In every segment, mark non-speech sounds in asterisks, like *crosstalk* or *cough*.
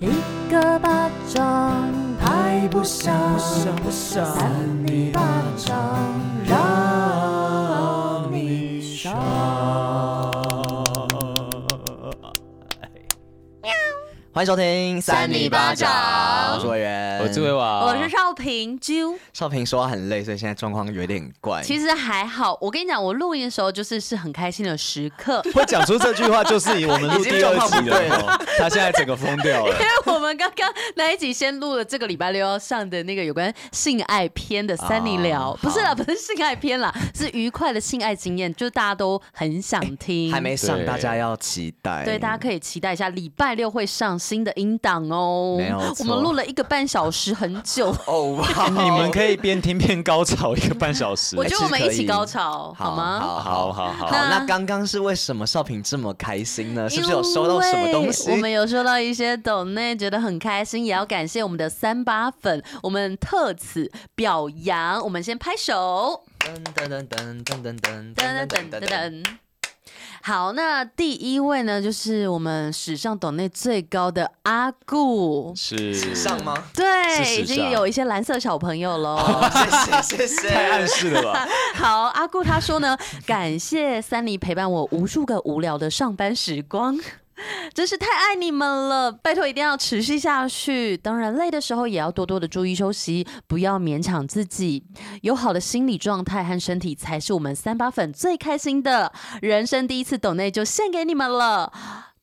一个巴掌拍不响，扇你巴掌让你爽。欢迎收听三里巴掌，我是委员，我是魏王，我是少平啾。少平说话很累，所以现在状况有点怪。其实还好，我跟你讲，我录音的时候就是是很开心的时刻。会讲出这句话，就是我们录第二集了。*laughs* 他现在整个疯掉了，*laughs* 因为我们刚刚那一集先录了这个礼拜六要上的那个有关性爱篇的三里聊，不是啦，不是性爱篇啦，是愉快的性爱经验，就是大家都很想听。还没上，大家要期待。对，大家可以期待一下，礼拜六会上。新的音档哦，没有，我们录了一个半小时，很久 *laughs* 哦。哇，*laughs* 你们可以边听边高潮一个半小时。*laughs* 我觉得我们一起高潮好吗？好，好，好，好。那那刚刚是为什么少平这么开心呢？是不是有收到什么东西？我们有收到一些抖内，觉得很开心，也要感谢我们的三八粉，我们特此表扬。我们先拍手。噔噔噔噔噔噔噔噔噔噔噔。好，那第一位呢，就是我们史上抖内最高的阿顾，是史上吗？对，已经有一些蓝色小朋友了。*laughs* 谢谢谢谢，太暗示了吧？好，阿顾他说呢，感谢三尼陪伴我无数个无聊的上班时光。*laughs* 真是太爱你们了，拜托一定要持续下去。当然累的时候也要多多的注意休息，不要勉强自己。有好的心理状态和身体才是我们三八粉最开心的。人生第一次抖内就献给你们了，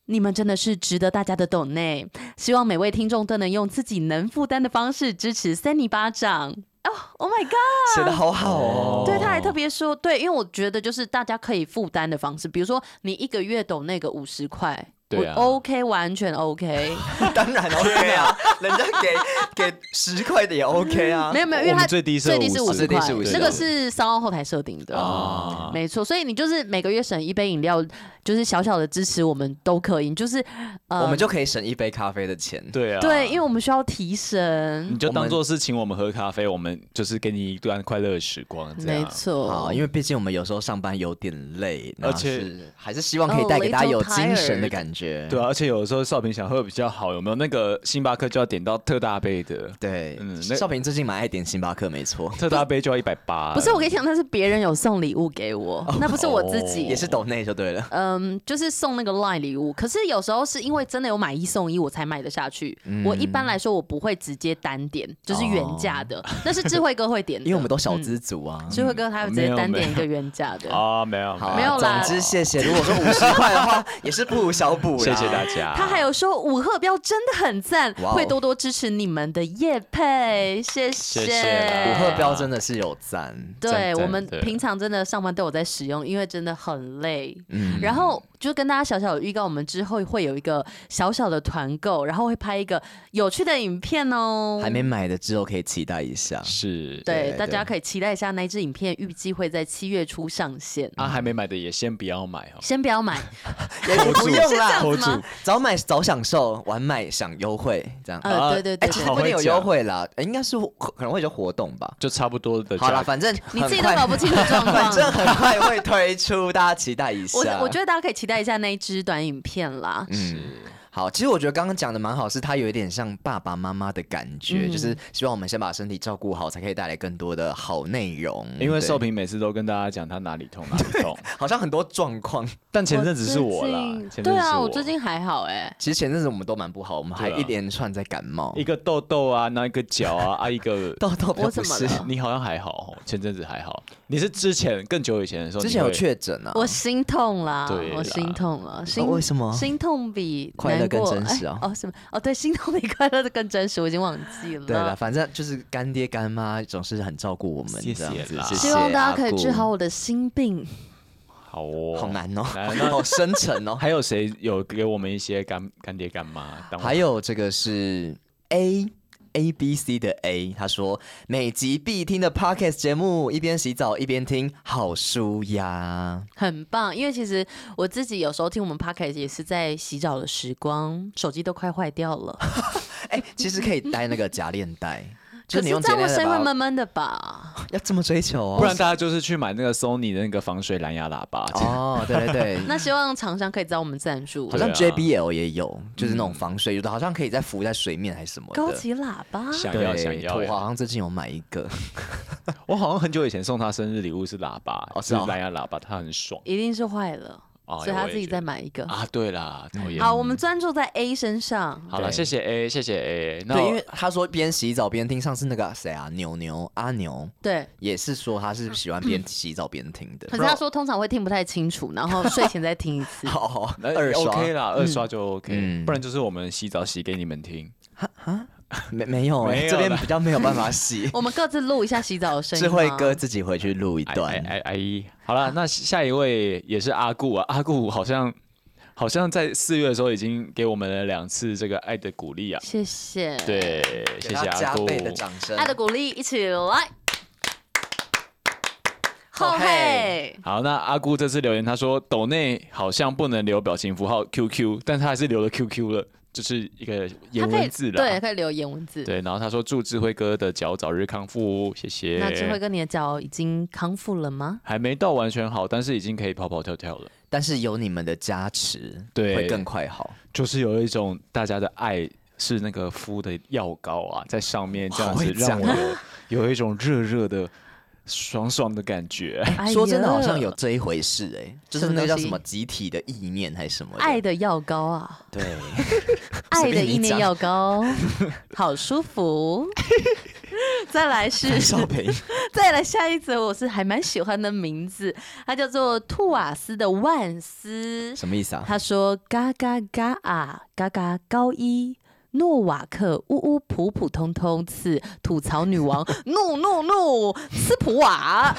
你们真的是值得大家的抖内。希望每位听众都能用自己能负担的方式支持三尼巴掌。哦、oh，Oh my God，写得好好哦。对，他还特别说，对，因为我觉得就是大家可以负担的方式，比如说你一个月抖那个五十块。对啊，OK，完全 OK，*laughs* 当然 *laughs* OK 啊，人家给 *laughs* 给十块的也 OK 啊，没有没有，因为它最低最低是五十。块，这个是商号后台设定的，啊，没错，所以你就是每个月省一杯饮料，就是小小的支持我们都可以，就是呃，我们就可以省一杯咖啡的钱，对啊，对，因为我们需要提神，你就当做是请我们喝咖啡，我们就是给你一段快乐的时光，没错，啊，因为毕竟我们有时候上班有点累，而且还是希望可以带给大家有精神的感觉。对啊，而且有的时候少平想喝比较好，有没有那个星巴克就要点到特大杯的？对，嗯，少平最近蛮爱点星巴克，没错，特大杯就要一百八。不是，我跟你讲，那是别人有送礼物给我，哦，那不是我自己，也是抖内就对了。嗯，就是送那个 LINE 礼物，可是有时候是因为真的有买一送一，我才买得下去。嗯、我一般来说我不会直接单点，就是原价的，那、哦、*laughs* 是智慧哥会点的，因为我们都小资族啊。智慧哥他会直接单点一个原价的 *laughs* 啊，没有，好，没有啦。总之谢谢，如果说五十块的话，也是不如小补。谢谢大家。他还有说五鹤标真的很赞会多多支持你们的叶配，谢谢。谢谢五鹤标真的是有赞，对我们平常真的上班都有在使用，因为真的很累。嗯，然后。就跟大家小小的预告，我们之后会有一个小小的团购，然后会拍一个有趣的影片哦。还没买的之后可以期待一下，是对，大家可以期待一下那支影片，预计会在七月初上线。啊，还没买的也先不要买哦，先不要买，*laughs* 也不用啦，早买早享受，晚买享优惠，这样。呃，对对对，其实不一定有优惠啦，应该是可能会有活动吧，就差不多的。好了，反正你自己都搞不清楚状况，*laughs* 反正很快会推出，大家期待一下。我我觉得大家可以期待。带一下那一支短影片啦。嗯。好，其实我觉得刚刚讲的蛮好，是他有一点像爸爸妈妈的感觉，嗯，就是希望我们先把身体照顾好，才可以带来更多的好内容。因为寿平每次都跟大家讲他哪里痛哪里痛，*laughs* 好像很多状况。但前阵子是我啦，我对啊，我最近还好哎，欸。其实前阵子我们都蛮不好，我们还一连串在感冒，一个痘痘啊，那一个脚啊，啊一个 *laughs* 痘痘，我怎么了？你好像还好，前阵子还好。你是之前更久以前的时候，之前有确诊啊？我心痛啦，对，我心痛了，心，哦，为什么？心痛比快乐更真实哦。哦，什么？哦，对，心痛比快乐的更真实，我已经忘记了。对了，反正就是干爹干妈总是很照顾我们，谢谢谢谢。希望大家可以治好我的心病。好哦，好难哦，好 *laughs* 深沉哦。还有谁有给我们一些干干爹干妈？还有这个是 A。A B C 的 A，他说每集必听的 Podcast 节目，一边洗澡一边听，好舒压，很棒。因为其实我自己有时候听我们 Podcast 也是在洗澡的时光，手机都快坏掉了。*laughs* 哎、欸，其实可以带那个假链袋。就是你用这样我简单的声音会闷闷的吧？*laughs* 要这么追求哦，不然大家就是去买那个 Sony 的那个防水蓝牙喇叭。哦，对对对，*laughs* 那希望厂商可以找我们赞助。好。像 JBL 也有，就是那种防水，有的好像可以再浮在水面还是什么。高级喇叭，想对，要想要。我好，像最近有买一个，*laughs* 我好像很久以前送他生日礼物是喇叭，是哦。是哦蓝牙喇叭，他很爽。一定是坏了，啊所以他自己再买一个。啊。对啦，讨厌好，我们专注在 A 身上。好了，对谢谢 A，谢谢 A。那对，因为他说边洗澡边听，上次那个谁啊，牛牛阿牛对，也是说他是喜欢边洗澡边听的可。是他说通常会听不太清楚，然后睡前再听一次。*laughs* 哦，那二刷 OK 啦，二刷就 OK，嗯不然就是我们洗澡洗给你们听。*laughs* 没没有哎，没有这边比较没有办法洗，*laughs* 我们各自录一下洗澡的声音。智慧哥，自己回去录一哎段。哎哎哎，好了，那下一位也是阿顾啊，阿顾好像好像在四月的时候已经给我们了两次这个爱的鼓励啊，谢谢。，对，谢给他谢阿加倍的顾。掌声。爱的鼓励，一起来。后后嘿，好，那阿顾这次留言，他说抖内好像不能留表情符号 QQ，但他还是留了 QQ 了，就是一个他颜文字了。对，可以留言文字。对，然后他说祝智慧哥的脚早日康复，谢谢。那智慧哥，你的脚已经康复了吗？还没到完全好，但是已经可以跑跑跳跳了。但是有你们的加持，对会更快好。就是有一种大家的爱是那个敷的药膏啊，在上面这样子让我有有一种热热的、爽爽的感觉。哎说真的，好像有这一回事哎，就是那个叫什么集体的意念还是什么的？爱的药膏啊，对，*laughs* 爱的意念药膏，好舒服。*laughs* 再来是少平，*laughs* 再来下一则，我是还蛮喜欢的名字，它叫做兔瓦斯的万斯。什么意思啊？他说：“嘎嘎嘎啊，嘎嘎高一。”诺瓦克呜呜普普通通次吐槽女王 *laughs* 怒怒怒斯普瓦，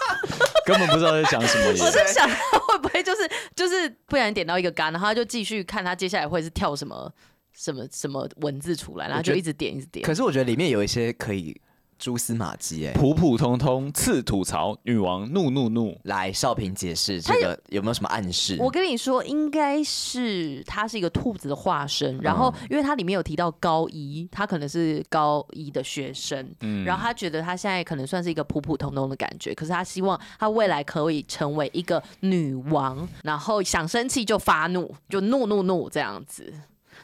*laughs* 根本不知道在讲什么我耶。*laughs* 在想他会不会就是就是不然点到一个杆，然后他就继续看他接下来会是跳什么什么什么文字出来，然后就一直点一直点。可是我觉得里面有一些可以蛛丝马迹哎。普普通通次吐槽女王怒怒怒，来，少平解释这个有没有什么暗示？我跟你说，应该是他是一个兔子的化身，然后因为它里面有提到高一，他可能是高一的学生，嗯然后他觉得他现在可能算是一个普普通通的感觉，可是他希望他未来可以成为一个女王，然后想生气就发怒，就怒怒怒这样子。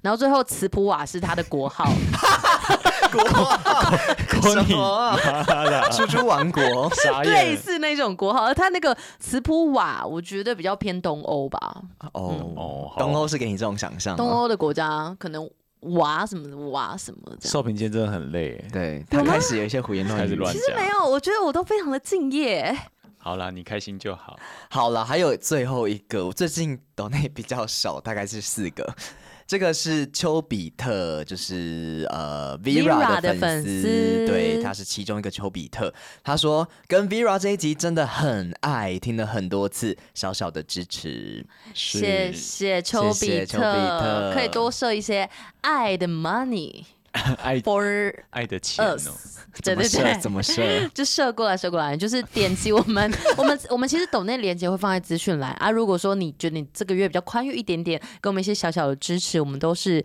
然后最后茨普瓦是他的国号，*laughs* *laughs* 国什么啊？妈的猪猪王国，傻类。似那种国号，而他那个茨普瓦，我觉得比较偏东欧吧，哦东欧是给你这种想象吗？东欧的国家可能瓦什么的瓦什么这样。少平今天真的很累，对他开始有一些胡言乱语。开始乱其实没有，我觉得我都非常的敬业。好啦，你开心就好。好了，还有最后一个，我最近抖内比较少，大概是四个。这个是丘比特，就是呃 Vera 的粉丝，对，他是其中一个丘比特。他说跟 Vera 这一集真的很爱，听了很多次，小小的支持。谢谢丘比特。可以多设一些爱的 money *laughs* 爱 for 爱的钱对对对？怎么设？*laughs* 就射过来，射过来，就是点击我们，*laughs* 我们，我们其实抖内连接会放在资讯栏啊。如果说你觉得你这个月比较宽裕一点点，给我们一些小小的支持，我们都是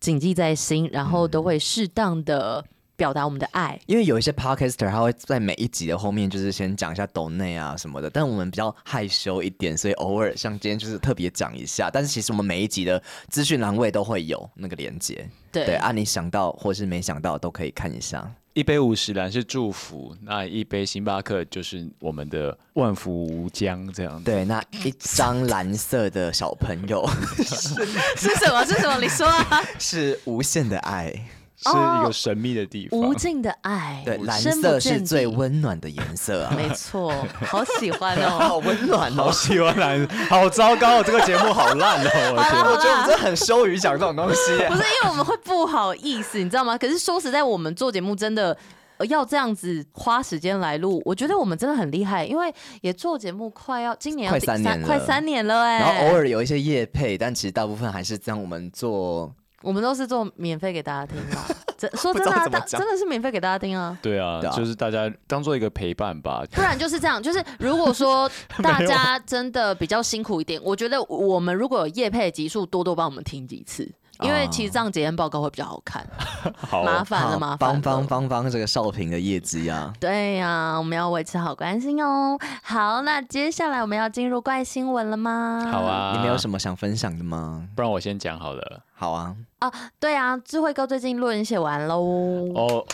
谨记在心，然后都会适当的表达我们的爱。因为有一些 podcaster 他会在每一集的后面就是先讲一下抖内啊什么的，但我们比较害羞一点，所以偶尔像今天就是特别讲一下。但是其实我们每一集的资讯栏位都会有那个连接，对对啊，你想到或是没想到都可以看一下。一杯五十岚是祝福，那一杯星巴克就是我们的万福无疆这样子。对，那一张蓝色的小朋友 *laughs* 是什么？是什么？你说啊！*laughs* 是无限的爱，是一个神秘的地方。无尽的爱，对，蓝色是最底温暖的颜色啊，*laughs* 没错，好喜欢哦。*laughs* 好温暖好哦。喜欢蓝，好糟糕哦！这个节目好烂哦！我的天我觉得我们真的很羞于讲这种东西耶 *laughs* 不。是因为我们会不好意思，你知道吗？可是说实在，我们做节目真的。呃要这样子花时间来录，我觉得我们真的很厉害，因为也做节目快要今年要快第三年了快三年了哎、然后偶尔有一些夜配，但其实大部分还是让我们做。我们都是做免费给大家听的。*laughs* 真说真的、啊，大真的是免费给大家听啊。对啊就是大家当做一个陪伴吧。不然就是这样，就是 *laughs* 如果说 *laughs* 大家真的比较辛苦一点，我觉得我们如果有夜配的集数，多多帮我们听几次。因为其实这样检验报告会比较好看。好麻烦了，麻烦了。帮帮帮帮这个少平的业绩啊！对呀、啊，我们要维持好关心哦。好，那接下来我们要进入怪新闻了吗？好啊，你们有什么想分享的吗？不然我先讲好了。好啊。啊，对啊，智慧哥最近论文写完喽。哦。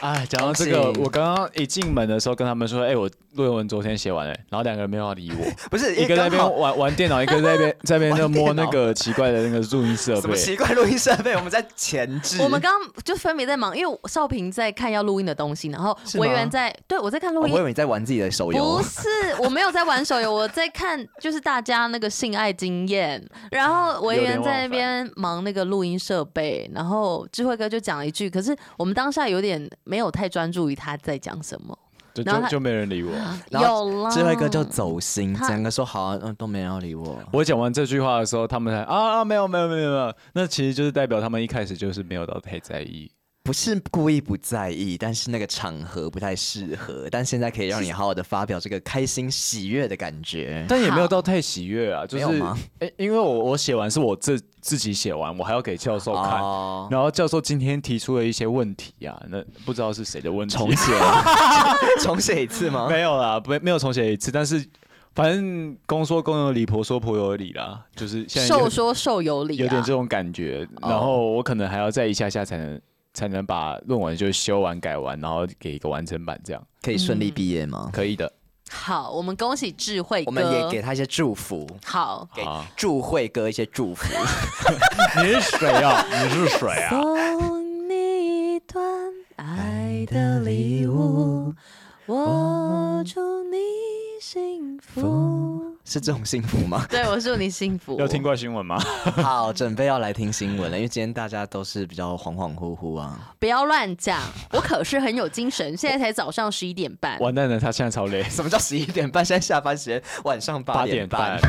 哎，讲到这个，我刚刚一进门的时候跟他们说，哎、欸，我论文昨天写完了，然后两个人没有要理我，*laughs* 不是一个在那边玩玩电脑，一个在那边 *laughs* 在那边在摸那个奇怪的那个录音设备。什么奇怪录音设备？我们在前置。我们刚刚就分别在忙，因为少平在看要录音的东西，然后维园在对我在看录音。我以为你在玩自己的手游。不是，我没有在玩手游，我在看就是大家那个性爱经验。然后维园在那边忙那个录音设备，然后智慧哥就讲了一句，可是我们当下有点没有太专注于。他在讲什么？就就就没人理我。*laughs* 有了，智慧哥就走心，整个说好啊，嗯，都没人要理我。我讲完这句话的时候，他们才啊啊，没有没有没有没有，那其实就是代表他们一开始就是没有到太在意。不是故意不在意，但是那个场合不太适合。但现在可以让你好好的发表这个开心喜悦的感觉，但也没有到太喜悦啊。就是哎，因为我我写完是我自自己写完，我还要给教授看。哦、然后教授今天提出了一些问题啊，那不知道是谁的问题。重写，*laughs* 重写一次吗？没有啦，没没有重写一次。但是反正公说公有理，婆说婆有理啦。就是现在受说受有理、啊，有点这种感觉。然后我可能还要再一下下才能。才能把论文就修完改完，然后给一个完整版，这样可以顺利毕业吗？嗯，可以的。好，我们恭喜智慧哥，我们也给他一些祝福。好，给智慧哥一些祝福。你是谁啊？你是谁啊？送你一段爱的礼物，我祝你幸福。是这种幸福吗？*laughs* 对，我祝你幸福。有听过新闻吗？*laughs* 好，准备要来听新闻了，*laughs* 因为今天大家都是比较恍恍惚惚啊。不要乱讲，我可是很有精神。现在才早上十一点半。完蛋了，他现在超累。什么叫十一点半？现在下班时间晚上八点半。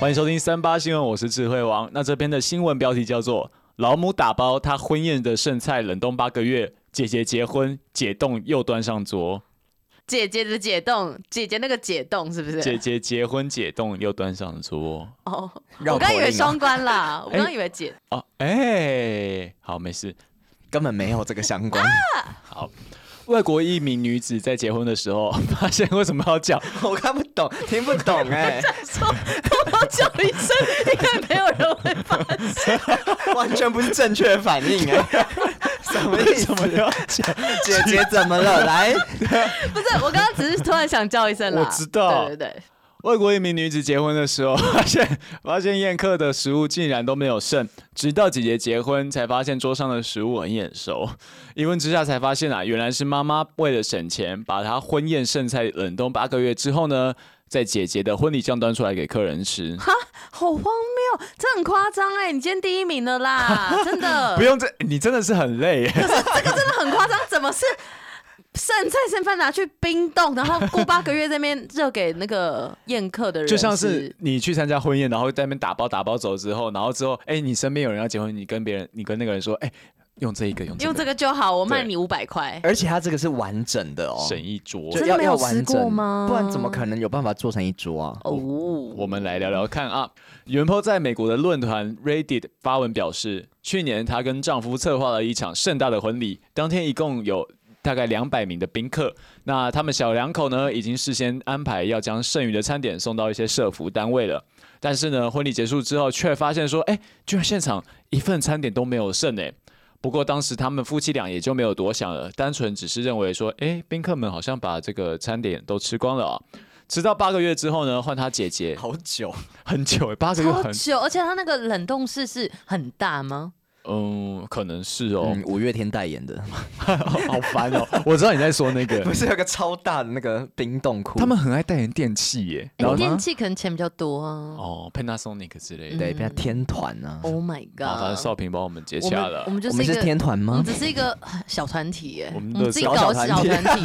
欢迎收听三八新闻，我是智慧王。那这边的新闻标题叫做“老母打包她婚宴的剩菜冷冻八个月，姐姐结婚解冻又端上桌”。姐姐的解冻，姐姐那个解冻是不是？姐姐结婚解冻又端上桌。哦，我刚以为双关啦，*laughs* 我刚以为解。哦，哎，好，没事，根本没有这个相关。好，外国一名女子在结婚的时候，*laughs* 发现为什么要叫？*laughs* 我看不懂，听不懂哎。说，我叫一声，应该没有人会发现。完全不是正确的反应哎。*laughs* 什么意思？姐姐怎么了？来，不是我刚刚只是突然想叫一声啦。我知道，对对对。外国一名女子结婚的时候，*laughs* 发现发现宴客的食物竟然都没有剩，直到姐姐结婚才发现桌上的食物很眼熟。一问之下才发现啊，原来是妈妈为了省钱，把她婚宴剩菜冷冻八个月之后呢，在姐姐的婚礼上端出来给客人吃。哈，好荒谬，这很夸张哎！你今天第一名了啦，真的。*laughs* 不用这，你真的是很累。可是这个真的很夸张，怎么是？剩菜剩饭拿去冰冻，然后过八个月这边热给那个宴客的人，就像是你去参加婚宴，然后在那边打包打包走之后，然后之后，哎、欸，你身边有人要结婚，你跟别人，你跟那个人说，哎、欸，用这一个，用这个用这个就好，我卖你五百块。而且它这个是完整的哦，省一桌，真的没有吃过吗？不然怎么可能有办法做成一桌啊？哦，我们来聊聊看啊。原 po 在美国的论坛 Reddit 发文表示，去年她跟丈夫策划了一场盛大的婚礼，当天一共有。大概两百名的宾客，那他们小两口呢，已经事先安排要将剩余的餐点送到一些社服单位了。但是呢，婚礼结束之后，却发现说，哎，居然现场一份餐点都没有剩哎。不过当时他们夫妻俩也就没有多想了，单纯只是认为说，哎，宾客们好像把这个餐点都吃光了啊。直到八个月之后呢，换他姐姐，好久，很久，八个月很久，而且他那个冷冻室是很大吗？嗯，可能是哦。五月天代言的，*laughs* 好烦哦。我知道你在说那个，*laughs* 不是有个超大的那个冰冻库？他们很爱代言电器耶。然后电器可能钱比较多啊。哦，Panasonic 之类的，对，比较天团啊。Oh my god！麻烦少平帮我们接洽了。我们就是一个天团吗？我们只是一个小团体耶。我们自己搞小团体，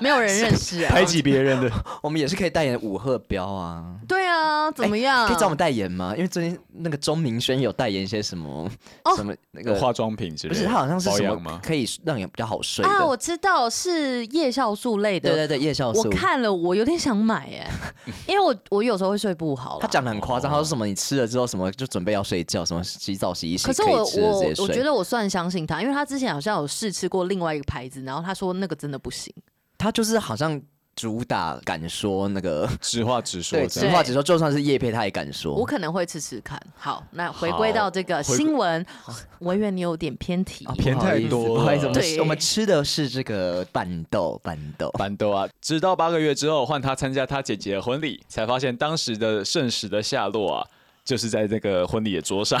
没有人认识啊。*laughs* 排挤别人的，我们也是可以代言五鹤标啊。对啊。啊，怎么样？可以找我们代言吗？因为最近那个钟明轩有代言一些什么、哦、什么那个化妆品之类的，不是它好像是什么保养吗？可以让你比较好睡啊，我知道是叶酵素类的。对对对，叶酵素。我看了，我有点想买哎，*laughs* 因为我我有时候会睡不好。他讲的很夸张，他说什么你吃了之后什么就准备要睡觉，什么洗澡洗一洗。可是我我我觉得我算相信他，因为他之前好像有试吃过另外一个牌子，然后他说那个真的不行。他就是好像。主打敢说那个 *laughs* 直话直说，对，直话直说，就算是叶佩他也敢说。我可能会吃吃看。好，那回归到这个新闻，我以为你有点偏题，啊、偏太多。不好意思，我们吃的是这个板豆，板豆，板豆啊！直到八个月之后，换他参加他姐姐的婚礼，才发现当时的圣食的下落啊，就是在这个婚礼的桌上。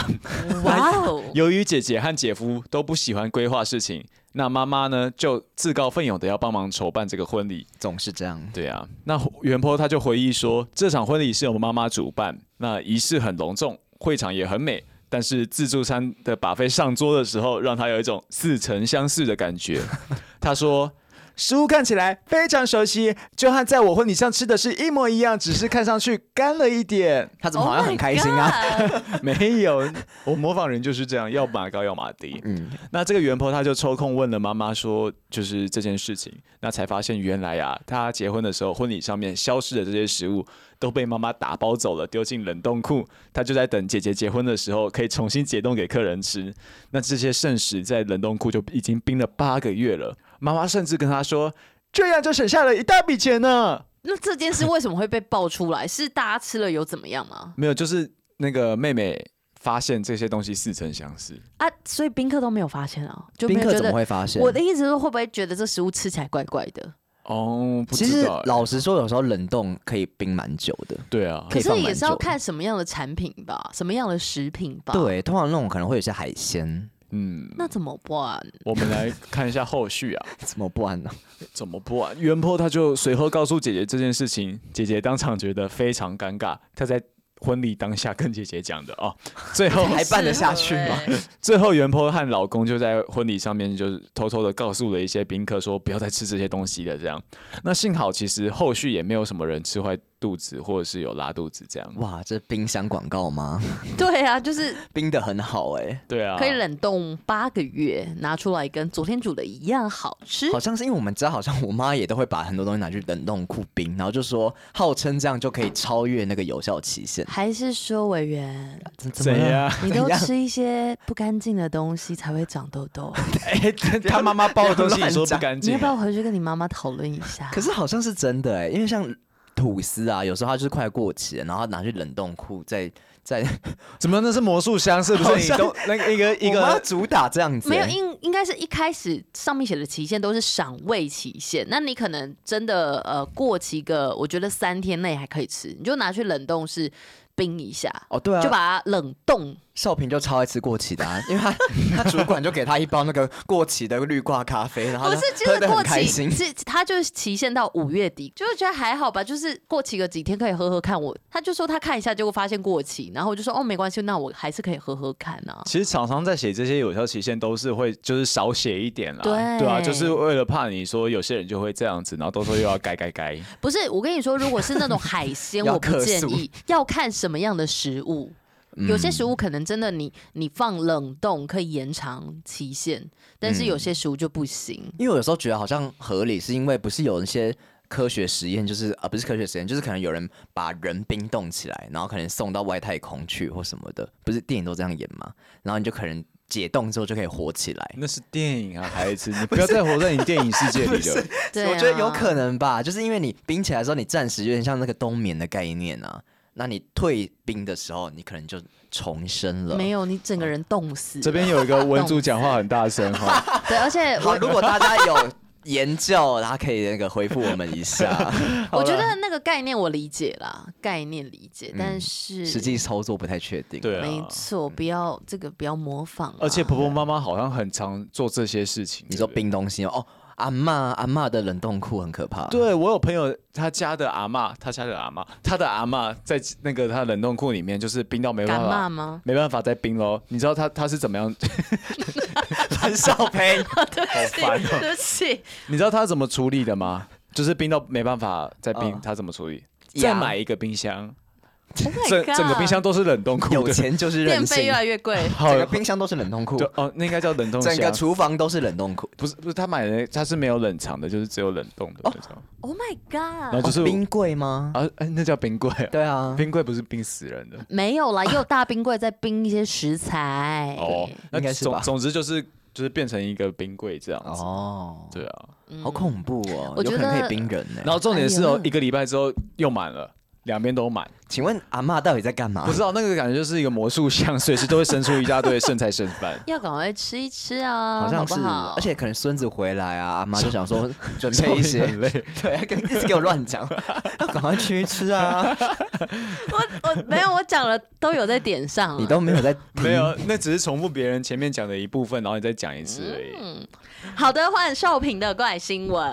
哇哦！*laughs* 由于姐姐和姐夫都不喜欢规划事情。那妈妈呢，就自告奋勇的要帮忙筹办这个婚礼，总是这样。对啊，那袁波他就回忆说，这场婚礼是由妈妈主办，那仪式很隆重，会场也很美，但是自助餐的把妃上桌的时候，让他有一种似曾相识的感觉。他说。食物看起来非常熟悉，就和在我婚礼上吃的是一模一样，只是看上去干了一点。他怎么好像很开心啊？Oh、*laughs* 没有，我模仿人就是这样，要马高要马低。嗯，那这个原 po 他就抽空问了妈妈说，就是这件事情，那才发现原来啊，他结婚的时候婚礼上面消失的这些食物都被妈妈打包走了，丢进冷冻库。他就在等姐姐结婚的时候可以重新解冻给客人吃。那这些剩食在冷冻库就已经冰了八个月了。妈妈甚至跟他说：“这样就省下了一大笔钱呢。”那这件事为什么会被爆出来？是大家吃了有怎么样吗？没有，就是那个妹妹发现这些东西似曾相识啊，所以宾客都没有发现啊。就宾客怎么会发现？我的意思是，会不会觉得这食物吃起来怪怪的？哦，不知道。其实老实说，有时候冷冻可以冰蛮久的。对啊，可是也是要看什么样的产品吧，什么样的食品吧。对，通常那种可能会有些海鲜。嗯，那怎么办？我们来看一下后续啊，*laughs* 怎么办呢？怎么办？原 po 他就随后告诉姐姐这件事情，姐姐当场觉得非常尴尬，她在。婚礼当下跟姐姐讲的哦，*laughs* 最后还办得下去吗？最后原 po 和老公就在婚礼上面就是偷偷的告诉了一些宾客说不要再吃这些东西了，这样。那幸好其实后续也没有什么人吃坏肚子或者是有拉肚子这样。哇，这冰箱广告吗？*laughs* 对啊，就是 *laughs* 冰的很好哎、欸。对啊，可以冷冻八个月，拿出来跟昨天煮的一样好吃。好像是因为我们家好像我妈也都会把很多东西拿去冷冻库冰，然后就说号称这样就可以超越那个有效期限。还是说委员 *laughs* 怎么样？你都吃一些不干净的东西才会长痘痘？哎、欸，他妈妈包的东西你说不干净，你要不要回去跟你妈妈讨论一下？可是好像是真的哎、欸，因为像吐司啊，有时候它就是快过期了，然后拿去冷冻库再再 *laughs* 怎么那是魔术箱是不是？你都那个一个一个主打这样子、欸，没有应应该是一开始上面写的期限都是赏味期限，那你可能真的呃过期个，我觉得三天内还可以吃，你就拿去冷冻室。冰一下哦，对啊，就把它冷冻。少平就超爱吃过期的、啊，因为他 *laughs* 他主管就给他一包那个过期的绿挂咖啡，然后他喝得很开心。是他就是期限到五月底，就是觉得还好吧，就是过期个几天可以喝喝看。我他就说他看一下，结果发现过期，然后我就说哦没关系，那我还是可以喝喝看呢、啊。其实厂商在写这些有效期限都是会就是少写一点啦，对对啊，就是为了怕你说有些人就会这样子，然后都说又要改改改。不是，我跟你说，如果是那种海鲜，*laughs* 我不建议要看什么样的食物。有些食物可能真的你你放冷冻可以延长期限，但是有些食物就不行。嗯、因为我有时候觉得好像合理，是因为不是有一些科学实验，就是啊不是科学实验，就是可能有人把人冰冻起来，然后可能送到外太空去或什么的，不是电影都这样演吗？然后你就可能解冻之后就可以活起来。那是电影啊，孩子，你 *laughs* 不要再活在你电影世界 *laughs* 里了。我觉得有可能吧，就是因为你冰起来的时候，你暂时有点像那个冬眠的概念啊。那你退冰的时候，你可能就重生了。没有，你整个人冻死。这边有一个文组讲话很大声哈。*laughs* 对，而且 *laughs* 好，如果大家有研究，他可以那个回复我们一下。*laughs* 我觉得那个概念我理解啦，概念理解，但是实际操作不太确定。对，没错，不要这个不要模仿。而且婆婆妈妈好像很常做这些事情。你说冰东西哦。阿嬷，阿嬷的冷冻库很可怕。对，我有朋友，他家的阿嬷，他家的阿嬷，他的阿嬷在那个他冷冻库里面，就是冰到没办法，没办法再冰喽。你知道他他是怎么样？很少冰，*laughs* 好烦哦，对不起。你知道他怎么处理的吗？就是冰到没办法再冰，他怎么处理？再买一个冰箱。整整个冰箱都是冷冻库，有钱就是任性，电费越来越贵，整个冰箱都是冷冻库。哦，那应该叫冷冻箱。整个厨房都是冷冻库，不是不是，他买的他是没有冷藏的，就是只有冷冻的那种。Oh my god！然后就是冰柜吗？啊，哎，那叫冰柜。对啊，冰柜不是冰死人的。没有啦，又有大冰柜在冰一些食材。哦，应该是吧。总之就是就是变成一个冰柜这样子。哦，对啊，好恐怖哦，我觉得有可能可以冰人呢。然后重点是哦，一个礼拜之后又满了。两边都满，请问阿妈到底在干嘛？不知道那个感觉就是一个魔术箱，随时都会生出一大堆剩菜剩饭。要赶快吃一吃啊！好像是，好好而且可能孙子回来啊，阿妈就想说准备一些，对，跟一直给我乱讲，*laughs* 要赶快吃一吃啊！*laughs* 我我没有，我讲了都有在点上，你都没有在，没有，那只是重复别人前面讲的一部分，然后你再讲一次而已。嗯，好的，换少平的怪新闻。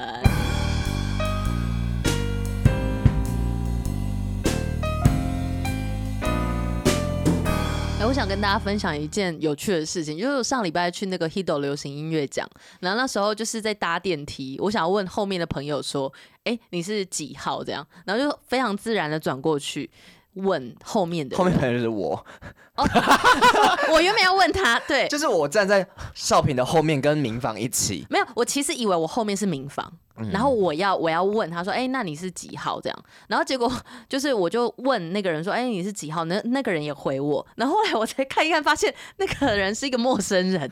我想跟大家分享一件有趣的事情，就是上礼拜去那个 Hido 流行音乐奖，然后那时候就是在搭电梯，我想要问后面的朋友说：“哎、欸，你是几号？”这样，然后就非常自然的转过去问后面的。后面朋友就是我。哦，*laughs* 我原本要问他，对，就是我站在少平的后面跟民房一起。没有，我其实以为我后面是民房。然后我要我要问他说，哎、那你是几号这样？然后结果就是我就问那个人说，哎、你是几号？那那个人也回我。然后后来我才看一看，发现那个人是一个陌生人。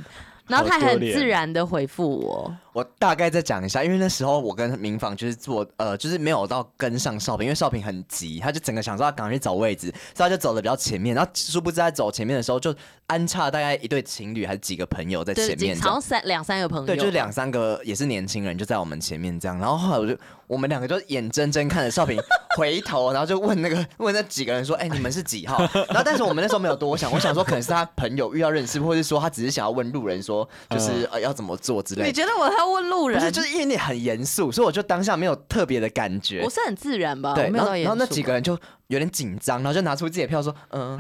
然后他很自然的回复我。我大概再讲一下，因为那时候我跟民房就是做，呃，就是没有到跟上少平，因为少平很急，他就整个想说他赶快去找位置，所以他就走的比较前面。然后殊不知在走前面的时候，就安插大概一对情侣还是几个朋友在前面，好像三两三个朋友，对，就是两三个也是年轻人就在我们前面这样。然后后来我就我们两个就眼睁睁看着少平 *laughs* 回头，然后就问那个 *laughs* 问那几个人说，哎、欸，你们是几号？然后但是我们那时候没有多想，*laughs* 我想说可能是他朋友遇到认识，或者是说他只是想要问路人说，就是呃要怎么做之类的。你觉得我要问路人？就是因为你很严肃，所以我就当下没有特别的感觉。我是很自然吧？对，然后然后那几个人就有点紧张，然后就拿出自己的票说：“嗯，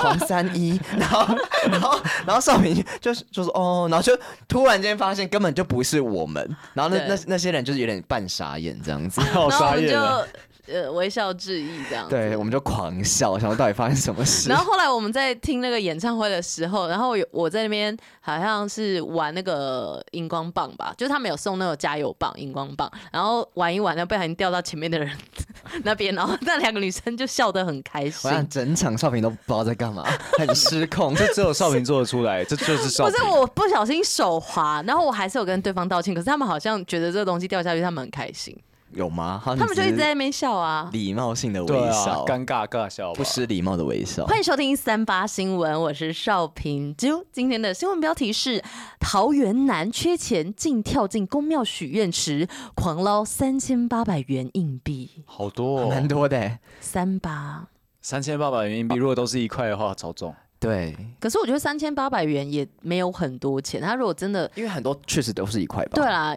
黄 *laughs* 三一。”然后，然后，然后少平就就说：“哦。”然后就突然间发现根本就不是我们。然后那那那些人就是有点半傻眼这样子，*laughs* 好傻眼啊。呃，微笑致意这样，对，我们就狂笑，想说到底发生什么事。*laughs* 然后后来我们在听那个演唱会的时候，然后我在那边好像是玩那个荧光棒吧，就是他们有送那个加油棒、荧光棒，然后玩一玩，然后不小心掉到前面的人 *laughs* 那边，然后那两个女生就笑得很开心。我想整场少平都不知道在干嘛，很失控，*laughs* 这只有少平做得出来，这就是少平。不是我不小心手滑，然后我还是有跟对方道歉，可是他们好像觉得这个东西掉下去，他们很开心。有吗？他们就一直在那边笑啊，礼貌性的微笑，尴尬尬笑，不失礼貌的微笑。欢迎收听三八新闻，我是少平。就今天的新闻标题是：桃园男缺钱，竟跳进公庙许愿池，狂捞三千八百元硬币，好多，哦，蛮多的。三八三千八百元硬币，如果都是一块的话，超重。对，可是我觉得三千八百元也没有很多钱。他如果真的，因为很多确实都是一块吧。对啦。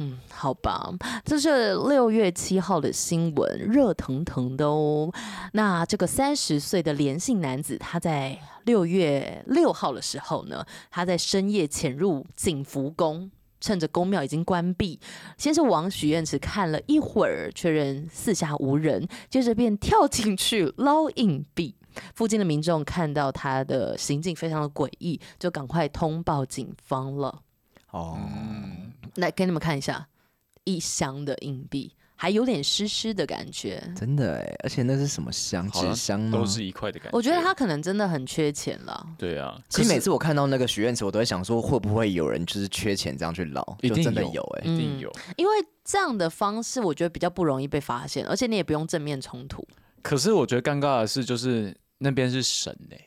嗯，好吧，这是六月七号的新闻，热腾腾的哦。那这个三十岁的连姓男子，他在六月六号的时候呢，他在深夜潜入景福宫，趁着宫庙已经关闭，先是往许愿池看了一会儿，确认四下无人，接着便跳进去捞硬币。附近的民众看到他的行径非常的诡异，就赶快通报警方了。哦。来给你们看一下，一箱的硬币，还有点湿湿的感觉。真的哎，而且那是什么香？纸箱都是一块的感觉。我觉得他可能真的很缺钱了。对啊，其实每次我看到那个许愿池，我都会想说，会不会有人就是缺钱这样去捞？一定真的有哎，嗯、一定有。因为这样的方式，我觉得比较不容易被发现，而且你也不用正面冲突。可是我觉得尴尬的是，就是那边是神哎。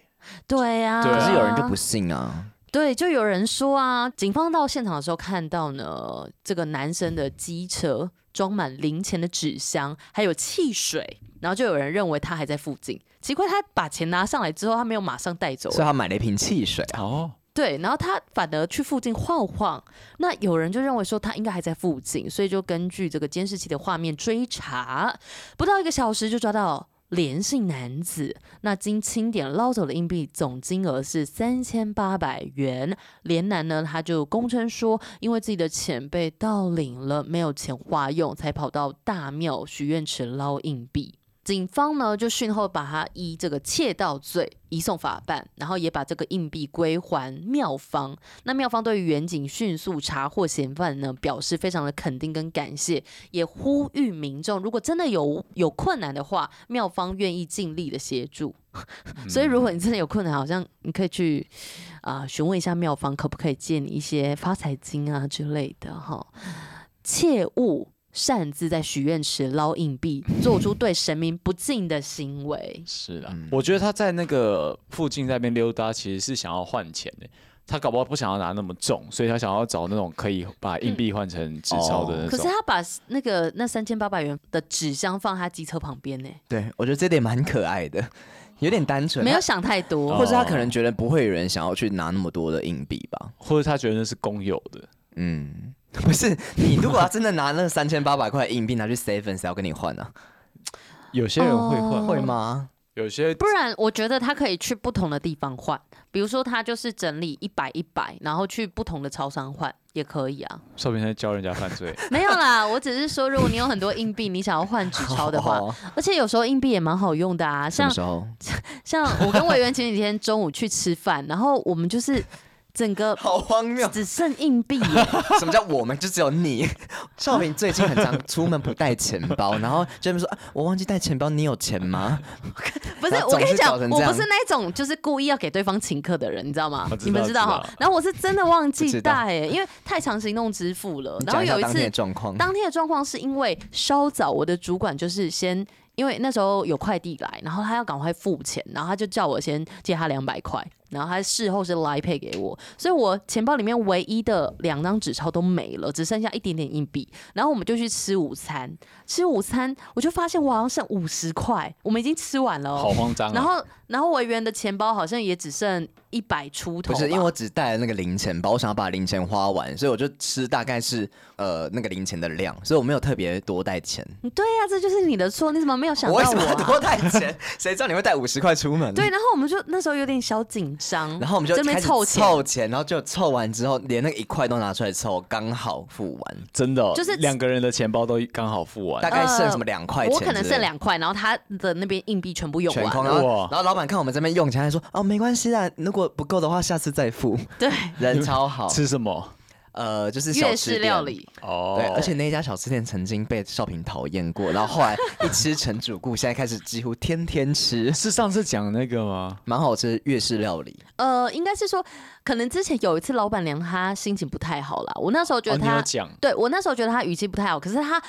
对呀、啊，可是有人就不信啊。对，就有人说啊，警方到现场的时候看到呢，这个男生的机车装满零钱的纸箱，还有汽水，然后就有人认为他还在附近。奇怪，他把钱拿上来之后，他没有马上带走，所以他买了一瓶汽水哦。对，然后他反而去附近晃晃，那有人就认为说他应该还在附近，所以就根据这个监视器的画面追查，不到一个小时就抓到。连姓男子，那经清点捞走的硬币总金额是三千八百元。连男呢，他就供称说，因为自己的钱被盗领了，没有钱花用，才跑到大庙许愿池捞硬币。警方呢就讯后把他依这个窃盗罪移送法办，然后也把这个硬币归还妙方。那妙方对于远警迅速查获嫌犯呢，表示非常的肯定跟感谢，也呼吁民众如果真的有有困难的话，妙方愿意尽力的协助。*laughs* 所以如果你真的有困难，好像你可以去啊询问一下妙方可不可以借你一些发财金啊之类的哈，切勿。擅自在许愿池捞硬币，*laughs* 做出对神明不敬的行为。是啊，我觉得他在那个附近那边溜达，其实是想要换钱的。他搞不好不想要拿那么重，所以他想要找那种可以把硬币换成纸钞的那种。可是他把那个那三千八百元的纸箱放他机车旁边呢？对，我觉得这点蛮可爱的，有点单纯，没有想太多，或者他可能觉得不会有人想要去拿那么多的硬币吧，或者他觉得那是公有的。嗯。*laughs* 不是你，如果要真的拿那三千八百块硬币拿去 seven，谁要跟你换呢？有些人会换，哦，会吗？有些不然，我觉得他可以去不同的地方换，比如说他就是整理一百一百，然后去不同的超商换也可以啊。说不定在教人家犯罪？*laughs* 没有啦，我只是说，如果你有很多硬币，你想要换纸钞的话，而且有时候硬币也蛮好用的啊。像 *laughs* 像我跟委员前几天中午去吃饭，然后我们就是。整个好荒谬，只剩硬币。*laughs* 什么叫我们？就只有你。*laughs* 少平最近很常出门不带钱包，然后就说、啊：“我忘记带钱包，你有钱吗？” *laughs* 不是，我跟你讲，我不是那种就是故意要给对方请客的人，你知道吗？道你们知道哈。然后我是真的忘记带、欸，因为太常行动支付了。然后有一次，状况，当天的状况是因为稍早，我的主管就是先。因为那时候有快递来，然后他要赶快付钱，然后他就叫我先借他两百块，然后他事后是 Line Pay 给我，所以我钱包里面唯一的两张纸钞都没了，只剩下一点点硬币。然后我们就去吃午餐，吃午餐我就发现我好像剩五十块，我们已经吃完了，好慌张啊。然后然后委员的钱包好像也只剩一百出头，不是因为我只带了那个零钱包，我想要把零钱花完，所以我就吃大概是呃那个零钱的量，所以我没有特别多带钱。对呀、啊，这就是你的错，你怎么没有想到我、啊？我为什么多带钱？谁知道你会带五十块出门？对，然后我们就那时候有点小紧张，然后我们就开始凑钱，凑钱，然后就凑完之后，连那个一块都拿出来凑，刚好付完，真的、哦，就是两个人的钱包都刚好付完，大概剩什么两块钱、呃？我可能剩两块，然后他的那边硬币全部用完，全空，然后然后老板看我们这边用钱。还说哦，没关系啦，如果不够的话，下次再付。对，人超好。*laughs* 吃什么？呃，就是粤式料理哦。对，而且那一家小吃店曾经被少平讨厌过，然后后来一吃成主顾，现在开始几乎天天吃。*laughs* 是上次讲那个吗？蛮好吃粤式料理。呃，应该是说，可能之前有一次老板娘她心情不太好啦。我那时候觉得她，对我那时候觉得她语气不太好，可是她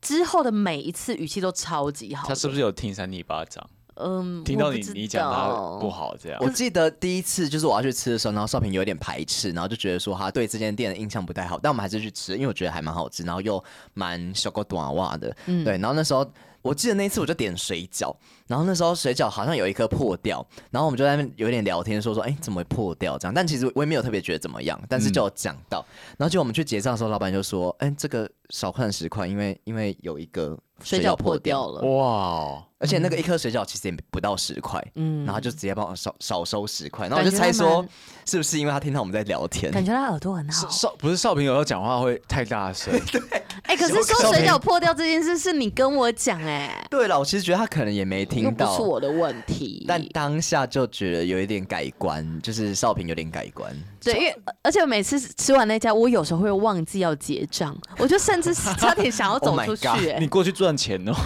之后的每一次语气都超级好。她是不是有听三尼巴掌？嗯，听到你你讲他不好这样，我记得第一次就是我要去吃的时候，然后少平有点排斥，然后就觉得说他对这间店的印象不太好，但我们还是去吃，因为我觉得还蛮好吃，然后又蛮小个短袜的，嗯，对，然后那时候我记得那一次我就点水饺，然后那时候水饺好像有一颗破掉，然后我们就在那边有点聊天说说，哎、欸，怎么会破掉这样？但其实我也没有特别觉得怎么样，但是就有讲到，然后就我们去结账的时候，老板就说，哎、欸，这个少换十块，因为因为有一个水饺破掉了，哇。而且那个一颗水饺其实也不到十块，嗯，然后就直接帮我少少收十块，然后我就猜说是不是因为他听到我们在聊天，感觉他耳朵很好。少不是少平有时候讲话会太大声，*laughs* 对。哎、欸，可是说水饺破掉这件事是你跟我讲哎、欸。对了，我其实觉得他可能也没听到，不是我的问题。但当下就觉得有一点改观，就是少平有点改观。对，因为而且每次吃完那家，我有时候会忘记要结账，我就甚至差点想要走出去、欸。Oh、你过去赚钱哦。*laughs*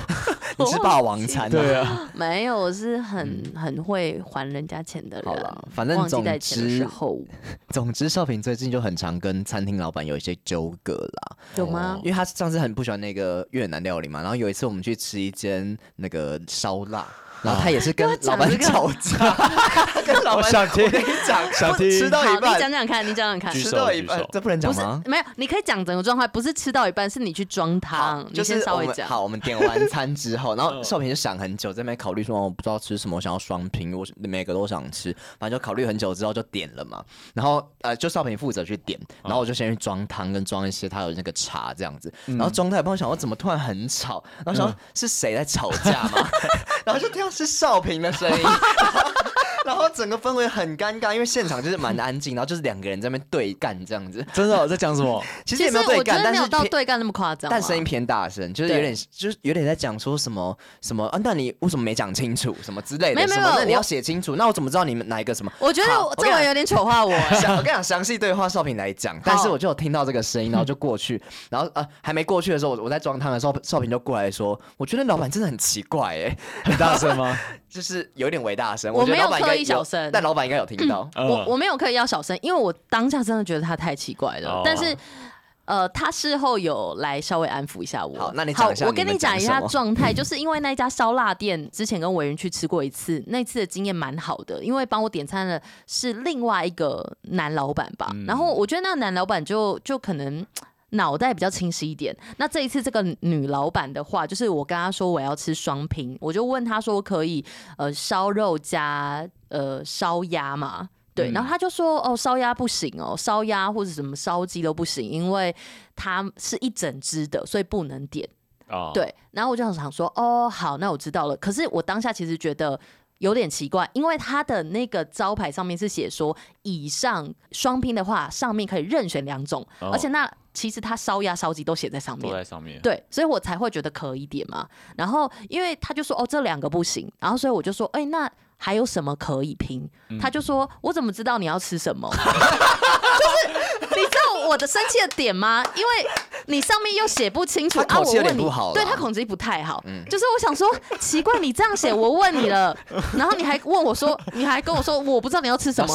你是霸王餐、啊？对啊，*laughs* 没有，我是很很会还人家钱的人。好了，反正总之，后 *laughs* 总之，少平最近就很常跟餐厅老板有一些纠葛啦。有吗？因为他上次很不喜欢那个越南料理嘛，然后有一次我们去吃一间那个烧腊。然后他也是跟老板吵架，*laughs* 跟老板想听，你讲，想听，吃到一半，你讲讲看，你讲讲看，吃到一半，这不能讲吗？没有，你可以讲整个状态，不是吃到一半，是你去装汤，就先稍微讲。好，我们点完餐之后，*laughs* 然后少平就想很久，在那边考虑说，我不知道吃什么，我想要双拼，我每个都想吃，反正就考虑很久之后就点了嘛。然后呃，就少平负责去点，然后我就先去装汤跟装一些他有那个茶这样子。然后装太帮我想，我怎么突然很吵？然后想是谁在吵架吗？*laughs* 然后就听到是少平的声音，*laughs* *laughs* 然后，整个氛围很尴尬，因为现场就是蛮安静，然后就是两个人在那边对干这样子。真的、哦、在讲什么？*laughs* 其实也没有对干，但是没有到对干那么夸张，但声音偏大声，就是有点就是有点在讲说什么什么啊？那你为什么没讲清楚什么之类的？没有没有，那你要写清楚。那我怎么知道你们哪一个什么？我觉得这个有点丑化我。*laughs* 我跟你讲，详细对话少平来讲，但是我就有听到这个声音，然后就过去，然后呃还没过去的时候，我我在装汤的时候，少平就过来说，我觉得老板真的很奇怪哎，很大声吗？就是有点微大声，我没有刻意小声，但老板应该有听到。我我没有刻意要小声，因为我当下真的觉得他太奇怪了，但是。呃，他事后有来稍微安抚一下我。好，那你讲一下。我跟你讲一下状态，就是因为那家烧腊店之前跟伟人去吃过一次，那次的经验蛮好的，因为帮我点餐的是另外一个男老板吧。嗯、然后我觉得那个男老板就就可能脑袋比较清晰一点。那这一次这个女老板的话，就是我跟她说我要吃双拼，我就问她说可以呃烧肉加呃烧鸭吗？对，然后她就说：“哦，烧鸭不行哦，烧鸭或者什么烧鸡都不行，因为它是一整只的，所以不能点。”哦，对。然后我就想想说：“哦，好，那我知道了。”可是我当下其实觉得有点奇怪，因为他的那个招牌上面是写说，以上双拼的话，上面可以任选两种，哦、而且那其实他烧鸭、烧鸡都写在上面，都在上面。对，所以我才会觉得可以点嘛。然后因为他就说：“哦，这两个不行。”然后所以我就说：“哎，那。”还有什么可以拼？嗯、他就说：“我怎么知道你要吃什么？” *laughs* 就是你知道我的生气的点吗？因为你上面又写不清楚，他口气有点不好，对他口气不太好。嗯、就是我想说，奇怪，你这样写，我问你了，*laughs* 然后你还问我说，你还跟我说，我不知道你要吃什么、啊。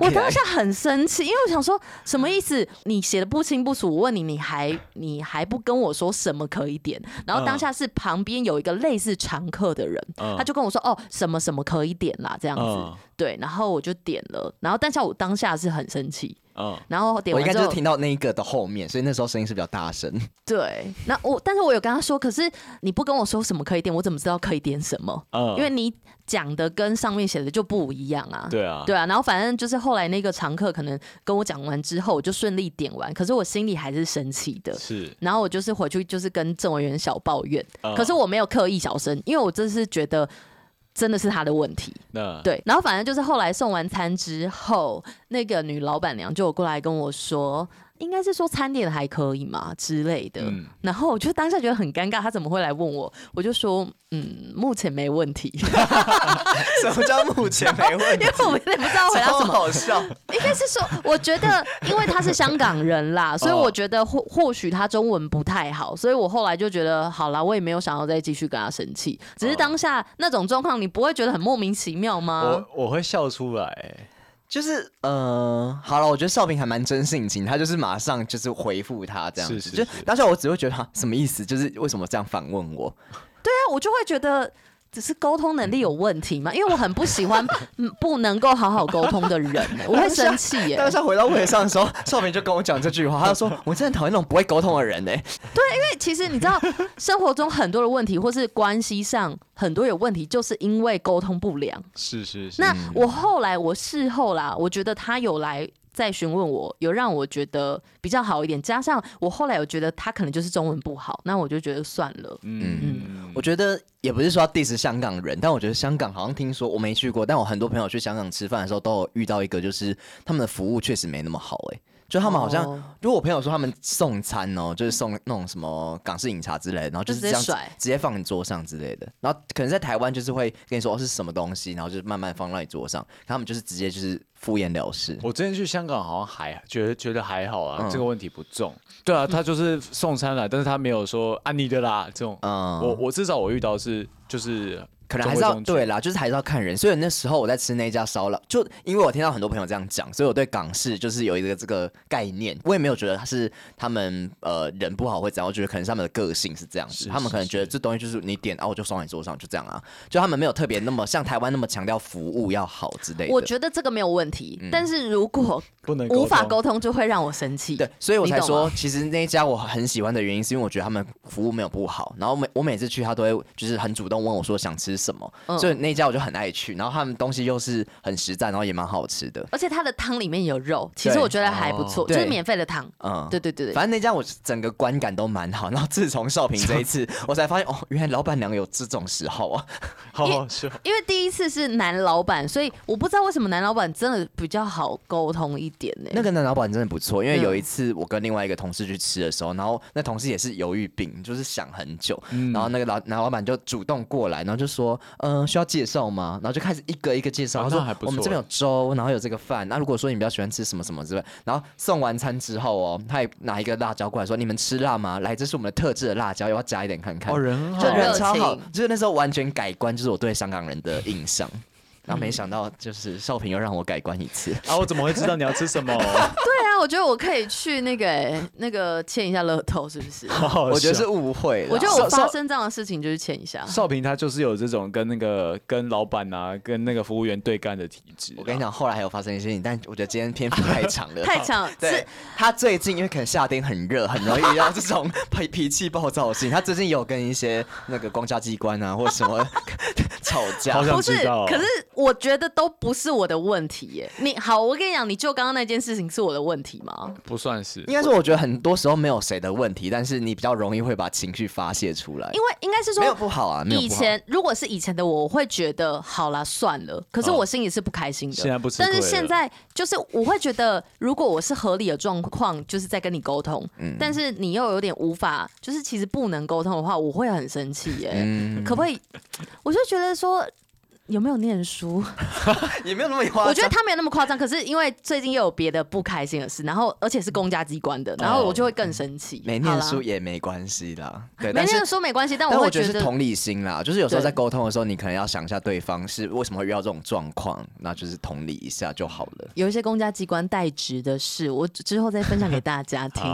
我当下很生气，因为我想说，什么意思？你写的不清不楚，我问你，你还你还不跟我说什么可以点？然后当下是旁边有一个类似常客的人，嗯、他就跟我说：“哦，什么什么可以点啦，这样子。嗯”对，然后我就点了，然后但是我当下是很生气。嗯，然后点完之后，我应该就是听到那一个的后面，所以那时候声音是比较大声。对，那我但是我有跟他说，可是你不跟我说什么可以点，我怎么知道可以点什么？嗯，因为你讲的跟上面写的就不一样啊。对啊，对啊。然后反正就是后来那个常客可能跟我讲完之后，我就顺利点完，可是我心里还是生气的。是，然后我就是回去就是跟郑委员小抱怨，嗯、可是我没有刻意小声，因为我真是觉得。真的是他的问题，那对，然后反正就是后来送完餐之后，那个女老板娘就有过来跟我说。应该是说餐点还可以嘛之类的，嗯、然后我就当下觉得很尴尬，他怎么会来问我？我就说，嗯，目前没问题。*laughs* 什么叫目前没问题？*laughs* 因为我有点不知道回答什么。好笑。应该是说，我觉得因为他是香港人啦，所以我觉得或或许他中文不太好，所以我后来就觉得好啦，我也没有想要再继续跟他生气，只是当下那种状况，你不会觉得很莫名其妙吗？我我会笑出来。就是呃，好了，我觉得少平还蛮真性情，他就是马上就是回复他这样子，是是是就当下我只会觉得他什么意思，就是为什么这样反问我？对啊，我就会觉得。只是沟通能力有问题嘛？因为我很不喜欢 *laughs* 不能够好好沟通的人，*laughs* 我会生气耶。但是回到位上的时候，少平就跟我讲这句话，他就说：“ *laughs* 我真的讨厌那种不会沟通的人呢。”对，因为其实你知道，生活中很多的问题，或是关系上很多有问题，就是因为沟通不良。是是是。那我后来我事后啦，我觉得他有来。在询问我，有让我觉得比较好一点，加上我后来有觉得他可能就是中文不好，那我就觉得算了。嗯。嗯，我觉得也不是说要 diss 香港人，但我觉得香港好像听说我没去过，但我很多朋友去香港吃饭的时候都有遇到一个，就是他们的服务确实没那么好哎、欸。就他们好像，如果我朋友说他们送餐哦，就是送那种什么港式饮茶之类的，然后就是这样直接放你桌上之类的，然后可能在台湾就是会跟你说哦是什么东西，然后就慢慢放到你桌上，他们就是直接就是敷衍了事。我之前去香港好像还觉得觉得还好啊，这个问题不重。对啊，*laughs* 他就是送餐来，但是他没有说啊你的啦这种。嗯，我我至少我遇到是就是。可能还是要对啦，就是还是要看人。所以那时候我在吃那家烧腊，就因为我听到很多朋友这样讲，所以我对港式就是有一个这个概念。我也没有觉得他是他们呃人不好会怎样，我觉得可能是他们的个性是这样子。是是是，他们可能觉得这东西就是你点啊，我就送你桌上，就这样啊。就他们没有特别那么像台湾那么强调服务要好之类的。我觉得这个没有问题，嗯、但是如果 *laughs* 不能无法沟通，就会让我生气。对，所以我才说，其实那一家我很喜欢的原因，是因为我觉得他们服务没有不好。然后每我每次去，他都会就是很主动问我说想吃什么，嗯所以那家我就很爱去。然后他们东西又是很实在，然后也蛮好吃的。而且它的汤里面有肉，其实我觉得还不错，哦就是免费的汤。嗯，对对对对，反正那家我整个观感都蛮好。然后自从少平这一次，*laughs* 我才发现哦，原来老板娘有这种时候啊。*laughs* 好好笑。因为第一次是男老板，所以我不知道为什么男老板真的比较好沟通一点呢、那个男老板真的不错，因为嗯有一次我跟另外一个同事去吃的时候，然后那同事也是犹豫病，就是想很久，嗯然后那个老男老板就主动过来，然后就说，嗯、需要介绍吗？然后就开始一个一个介绍，他说哦那还不错我们这边有粥，然后有这个饭，那如果说你比较喜欢吃什么什么之类，然后送完餐之后哦，他也拿一个辣椒过来说，你们吃辣吗？来，这是我们的特制的辣椒，要不要加一点看看？哦，人很好就人超好，就是那时候完全改观，就是我对香港人的印象。然后没想到，就是少平又让我改观一次。啊！我怎么会知道你要吃什么？*laughs* 对啊，我觉得我可以去那个、欸、那个签一下乐透，是不是？*laughs* 好好我觉得是笑误会了。我觉得我发生这样的事情就是签一下。少平他就是有这种跟那个跟老板啊，跟那个服务员对干的体质。我跟你讲，后来还有发生一些事情，但我觉得今天篇幅太长了。*laughs* 太长对，他最近因为可能夏天很热，很容易遇到这种脾脾气暴躁的事情。他最近有跟一些那个公家机关啊，或者什么吵架好。想知道？可是我觉得都不是我的问题耶。你好，我跟你讲，你就刚刚那件事情是我的问题吗？不算是，应该说，我觉得很多时候没有谁的问题，但是你比较容易会把情绪发泄出来。因为应该是说没有说，不好啊，没有以。前如果是以前的我，我会觉得好啦，算了。可是哦我心里是不开心的。现在不吃亏但是现在就是我会觉得，如果我是合理的状况，就是在跟你沟通，嗯但是你又有点无法，就是其实不能沟通的话，我会很生气耶。嗯可不可以？我就觉得说。有没有念书？*laughs* 也没有那么夸张。我觉得他没有那么夸张，可是因为最近又有别的不开心的事，然后而且是公家机关的，然后我就会更生气。没念书也没关系啦，对，没念书没关系，但但我觉觉得是同理心啦，就是有时候在沟通的时候，你可能要想一下对方是为什么会遇到这种状况，那就是同理一下就好了。有一些公家机关代职的事，我之后再分享给大家听。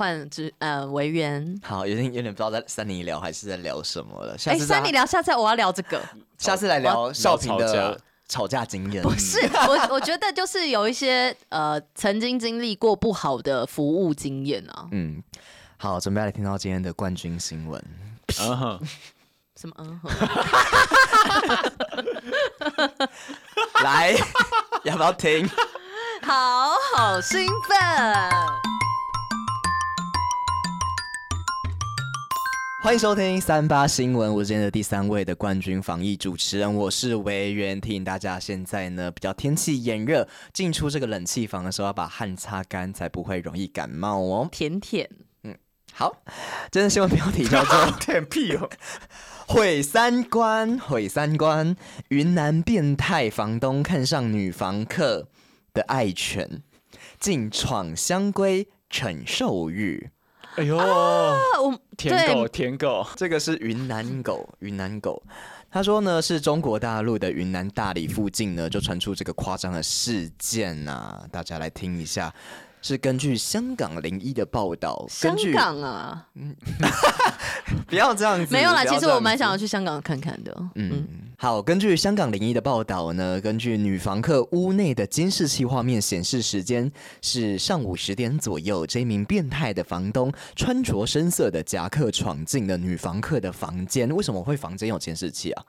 换之呃维园。好，有点有点不知道在三尼聊还是在聊什么了。下哎，次再三你聊，下次我要聊这个。下次来聊要少平的吵架经验。不是我，我觉得就是有一些呃曾经经历过不好的服务经验啊。嗯，好，准备来听到今天的冠军新闻。嗯哼，什么？嗯，*laughs* 来，要不要听？好好兴奋。欢迎收听三八新闻，我是今天的第三位的冠军防疫主持人，我是维园。提醒大家，现在呢比较天气炎热，进出这个冷气房的时候要把汗擦干，才不会容易感冒哦。甜甜，好，真的新闻标题叫做 *laughs* 舔屁哦！“ *laughs* 毁三观”，毁三观。云南变态房东看上女房客的爱犬，竟闯香闺逞兽欲。哎呦，啊，我舔狗，舔狗，这个是云南狗，云南狗。他说呢，是中国大陆的云南大理附近呢，就传出这个夸张的事件啊，大家来听一下。是根据香港零一的报道，香港啊，*laughs* 不要这样子，没有啦。其实我蛮想要去香港看看的。嗯，嗯，好，根据香港零一的报道呢，根据女房客屋内的监视器画面显示，时间是上午十点左右。这名变态的房东穿着深色的夹克闯进了女房客的房间。为什么会房间有监视器啊？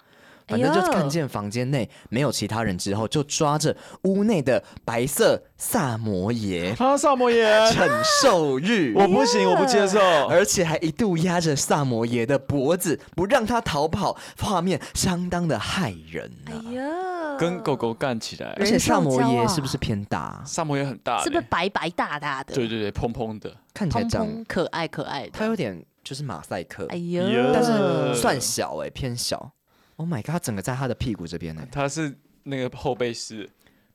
反正就是看见房间内没有其他人之后，就抓着屋内的白色萨摩耶啊，萨摩耶，*laughs* 承受欲。我不行，我不接受。而且还一度压着萨摩耶的脖子，不让他逃跑，画面相当的骇人、哎跟狗狗干起来而，且萨摩耶是不是偏大？萨摩耶很大嘞，是不是白白大大的？对对对，蓬蓬的，看起来长，蓬可爱可爱的。它有点就是马赛克，哎呦，呀但是算小哎、偏小。Oh my god，整个在他的屁股这边呢、他是那个后背式。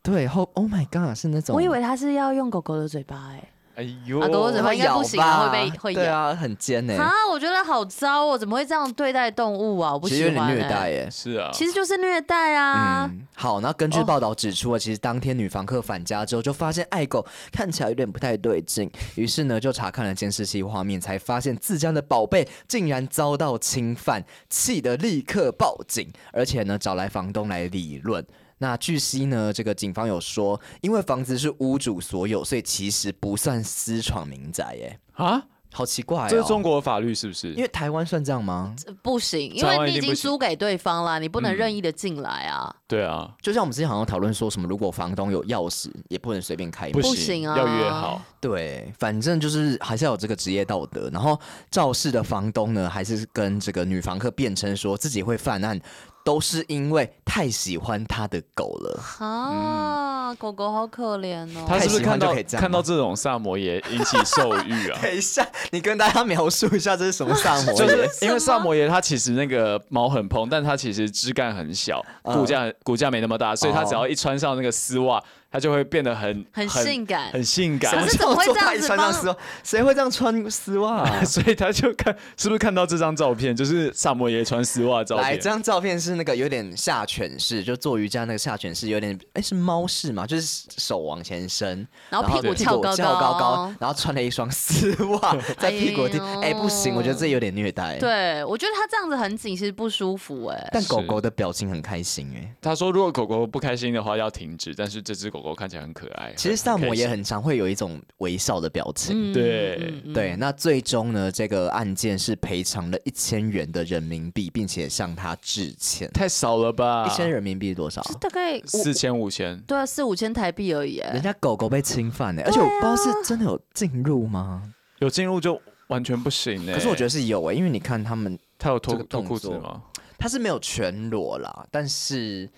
对后，Oh my god，是那种。我以为他是要用狗狗的嘴巴哎。哎呦，啊狗狗嘴巴会应该不咬行啊吧会被会咬对啊，很尖呢、啊，我觉得好糟哦，怎么会这样对待动物啊？我不其实有喜欢、虐待耶、是啊，其实就是虐待啊。嗯，好，那根据报道指出啊，其实当天女房客返家之后，就发现爱狗看起来有点不太对劲，于是呢就查看了监视器画面，才发现自家的宝贝竟然遭到侵犯，气得立刻报警，而且呢找来房东来理论。那据悉呢，这个警方有说，因为房子是屋主所有，所以其实不算私闯民宅耶。啊，好奇怪哦。这是中国的法律是不是？因为台湾算这样吗？不行，因为你已经输给对方了，你不能任意的进来啊。对啊，就像我们之前好像讨论说什么，如果房东有钥匙，也不能随便开不行啊要约好。对，反正就是还是要有这个职业道德。然后肇事的房东呢，还是跟这个女房客辩称说自己会犯案，都是因为太喜欢他的狗了。啊，狗狗好可怜哦。他是不是看到看到这种萨摩耶引起兽欲啊？*laughs* 等一下，你跟大家描述一下这是什么萨摩就耶？*laughs* 是因为萨摩耶它其实那个毛很蓬，但它其实枝干很小，嗯骨架骨架没那么大，所以它只要一穿上那个丝袜，它就会变得很很性感很性感。可是怎么会这样子穿上丝袜？谁会这样穿丝袜啊？*laughs* 所以他就看是不是看到这张照片，就是萨摩耶穿丝袜照片来，片这。张照片是那个有点下犬式，就做瑜伽那个下犬式，有点哎是猫式嘛，就是手往前伸，然后屁股翘高翘高高高，然后穿了一双丝袜 *laughs* 在屁股哎不行，我觉得这有点虐待。，对，我觉得他这样子很紧，其实不舒服哎。但狗狗的表情很开心哎。他说，如果狗狗不开心的话要停止，但是这只狗狗看起来很可爱。其实萨摩也很常会有一种微笑的表情。嗯对对，那最终呢，这个案件是赔偿了一千元的人民币，并且向他致歉。太少了吧？一千人民币是多少？大概四千五千，对啊，四五千台币而已哎人。家狗狗被侵犯呢，而且我不知道是真的有进入吗？有进入就完全不行呢。可是我觉得是有诶，因为你看他们，他有脱这个脱裤子吗？他是没有全裸啦，但是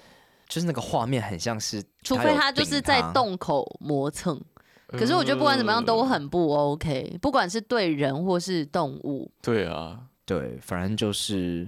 就是那个画面很像是，除非他就是在。洞口磨蹭，可是我觉得不管怎么样都很不 OK，不管是对人或是动物。对啊，对，反正就是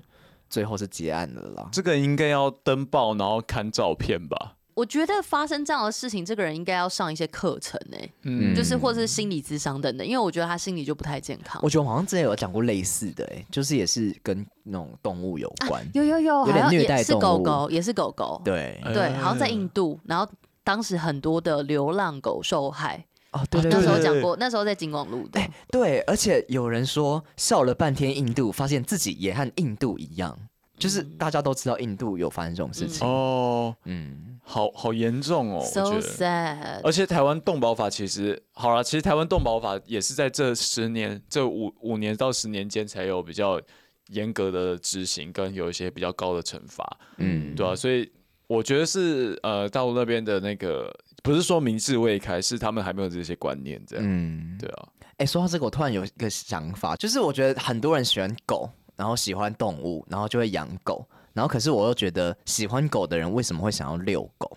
最后是结案了啦。这个应该要登报，然后看照片吧。我觉得发生这样的事情，这个人应该要上一些课程呢、嗯，就是或者是心理咨商等等，因为我觉得他心理就不太健康我。觉得我好像之前有讲过类似的，哎，就是也是跟那种动物有关。有有有，有点好像虐待也是狗狗，也是狗狗。对，呃对，好像在印度，然后当时很多的流浪狗受害。哦，对对那对对时候讲过，那时候在金广路的。对，而且有人说笑了半天印度，发现自己也和印度一样，就是大家都知道印度有发生这种事情。哦，嗯，好好严重哦，我 So 觉得。sad。而且台湾动保法其实好了，其实台湾动保法也是在这十年、这五五年到十年间才有比较严格的执行，跟有一些比较高的惩罚，嗯。对啊，所以我觉得是呃大陆那边的那个，不是说明智未开，是他们还没有这些观念，这样，嗯，对啊，哎、说到这个，我突然有一个想法，就是我觉得很多人喜欢狗，然后喜欢动物，然后就会养狗，然后可是我又觉得喜欢狗的人为什么会想要遛狗？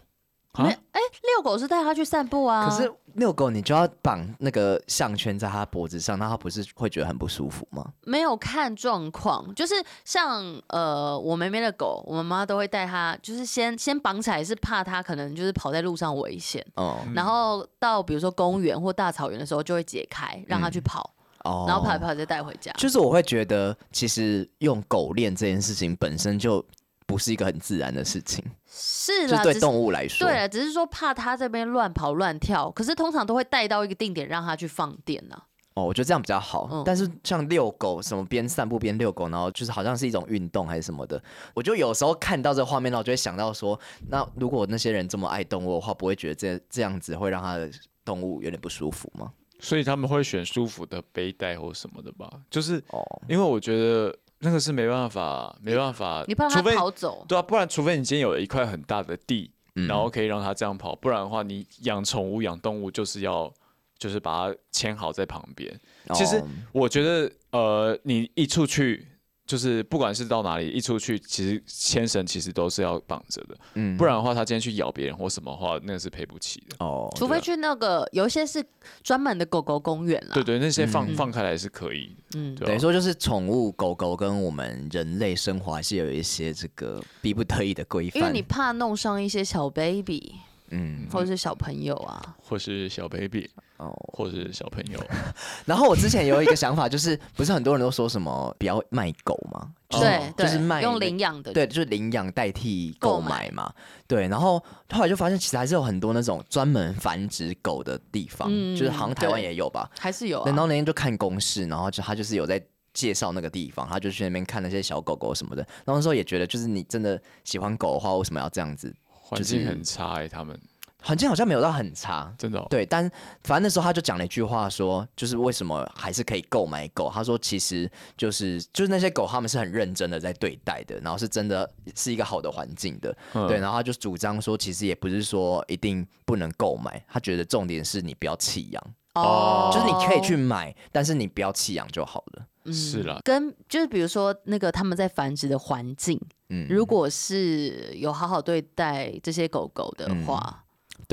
没，哎、遛狗是带它去散步啊。可是遛狗你就要绑那个项圈在它脖子上，那它不是会觉得很不舒服吗？没有看状况，就是像呃我妹妹的狗，我妈妈都会带它，就是先先绑起来，是怕它可能就是跑在路上危险。哦然后到比如说公园或大草原的时候，就会解开，让它去跑，哦然后跑一跑再带回家。就是我会觉得，其实用狗链这件事情本身就不是一个很自然的事情，是啦，就对只是动物来说，对了，只是说怕它这边乱跑乱跳，可是通常都会带到一个定点让它去放电呢、哦，我觉得这样比较好。嗯但是像遛狗，什么边散步边遛狗，然后就是好像是一种运动还是什么的，我就有时候看到这个画面，然后我就会想到说，那如果那些人这么爱动物的话，不会觉得这这样子会让他的动物有点不舒服吗？所以他们会选舒服的背带或什么的吧，就是哦，因为我觉得那个是没办法，没办法，你怕他除非跑走，对啊，不然除非你今天有了一块很大的地，嗯。然后可以让它这样跑，不然的话，你养宠物、养动物就是要就是把它牵好在旁边。其实哦我觉得，呃，你一出去，就是不管是到哪里，一出去，其实牵绳其实都是要绑着的，嗯不然的话，它今天去咬别人或什么的话，那个是赔不起的。哦，除非去那个有一些是专门的狗狗公园啦。对对，那些放、嗯放开来是可以的。嗯，等于说就是宠物狗狗跟我们人类生活还是有一些这个逼不得已的规范，因为你怕弄伤一些小 baby 嗯或者是小朋友啊。或是小 baby，哦。或是小朋友，*laughs* 然后我之前有一个想法，就是不是很多人都说什么不要卖狗吗？就是对对，就是卖用领养的，对，就是领养代替购购买买嘛。对，然后后来就发现，其实还是有很多那种专门繁殖狗的地方，嗯就是好像台湾也有吧。还是有啊然。后那天就看公式，然后就他就是有在介绍那个地方，他就去那边看那些小狗狗什么的。然后那时候也觉得，就是你真的喜欢狗的话，为什么要这样子？环境很差哎、他们环境好像没有到很差，真的、哦。对，但反正那时候他就讲了一句话说，说就是为什么还是可以购买狗。他说其实就是就是那些狗他们是很认真的在对待的，然后是真的是一个好的环境的。嗯、对，然后他就主张说，其实也不是说一定不能购买，他觉得重点是你不要弃养。哦，就是你可以去买，但是你不要弃养就好了。嗯、是啦，跟就是比如说那个他们在繁殖的环境，嗯，如果是有好好对待这些狗狗的话，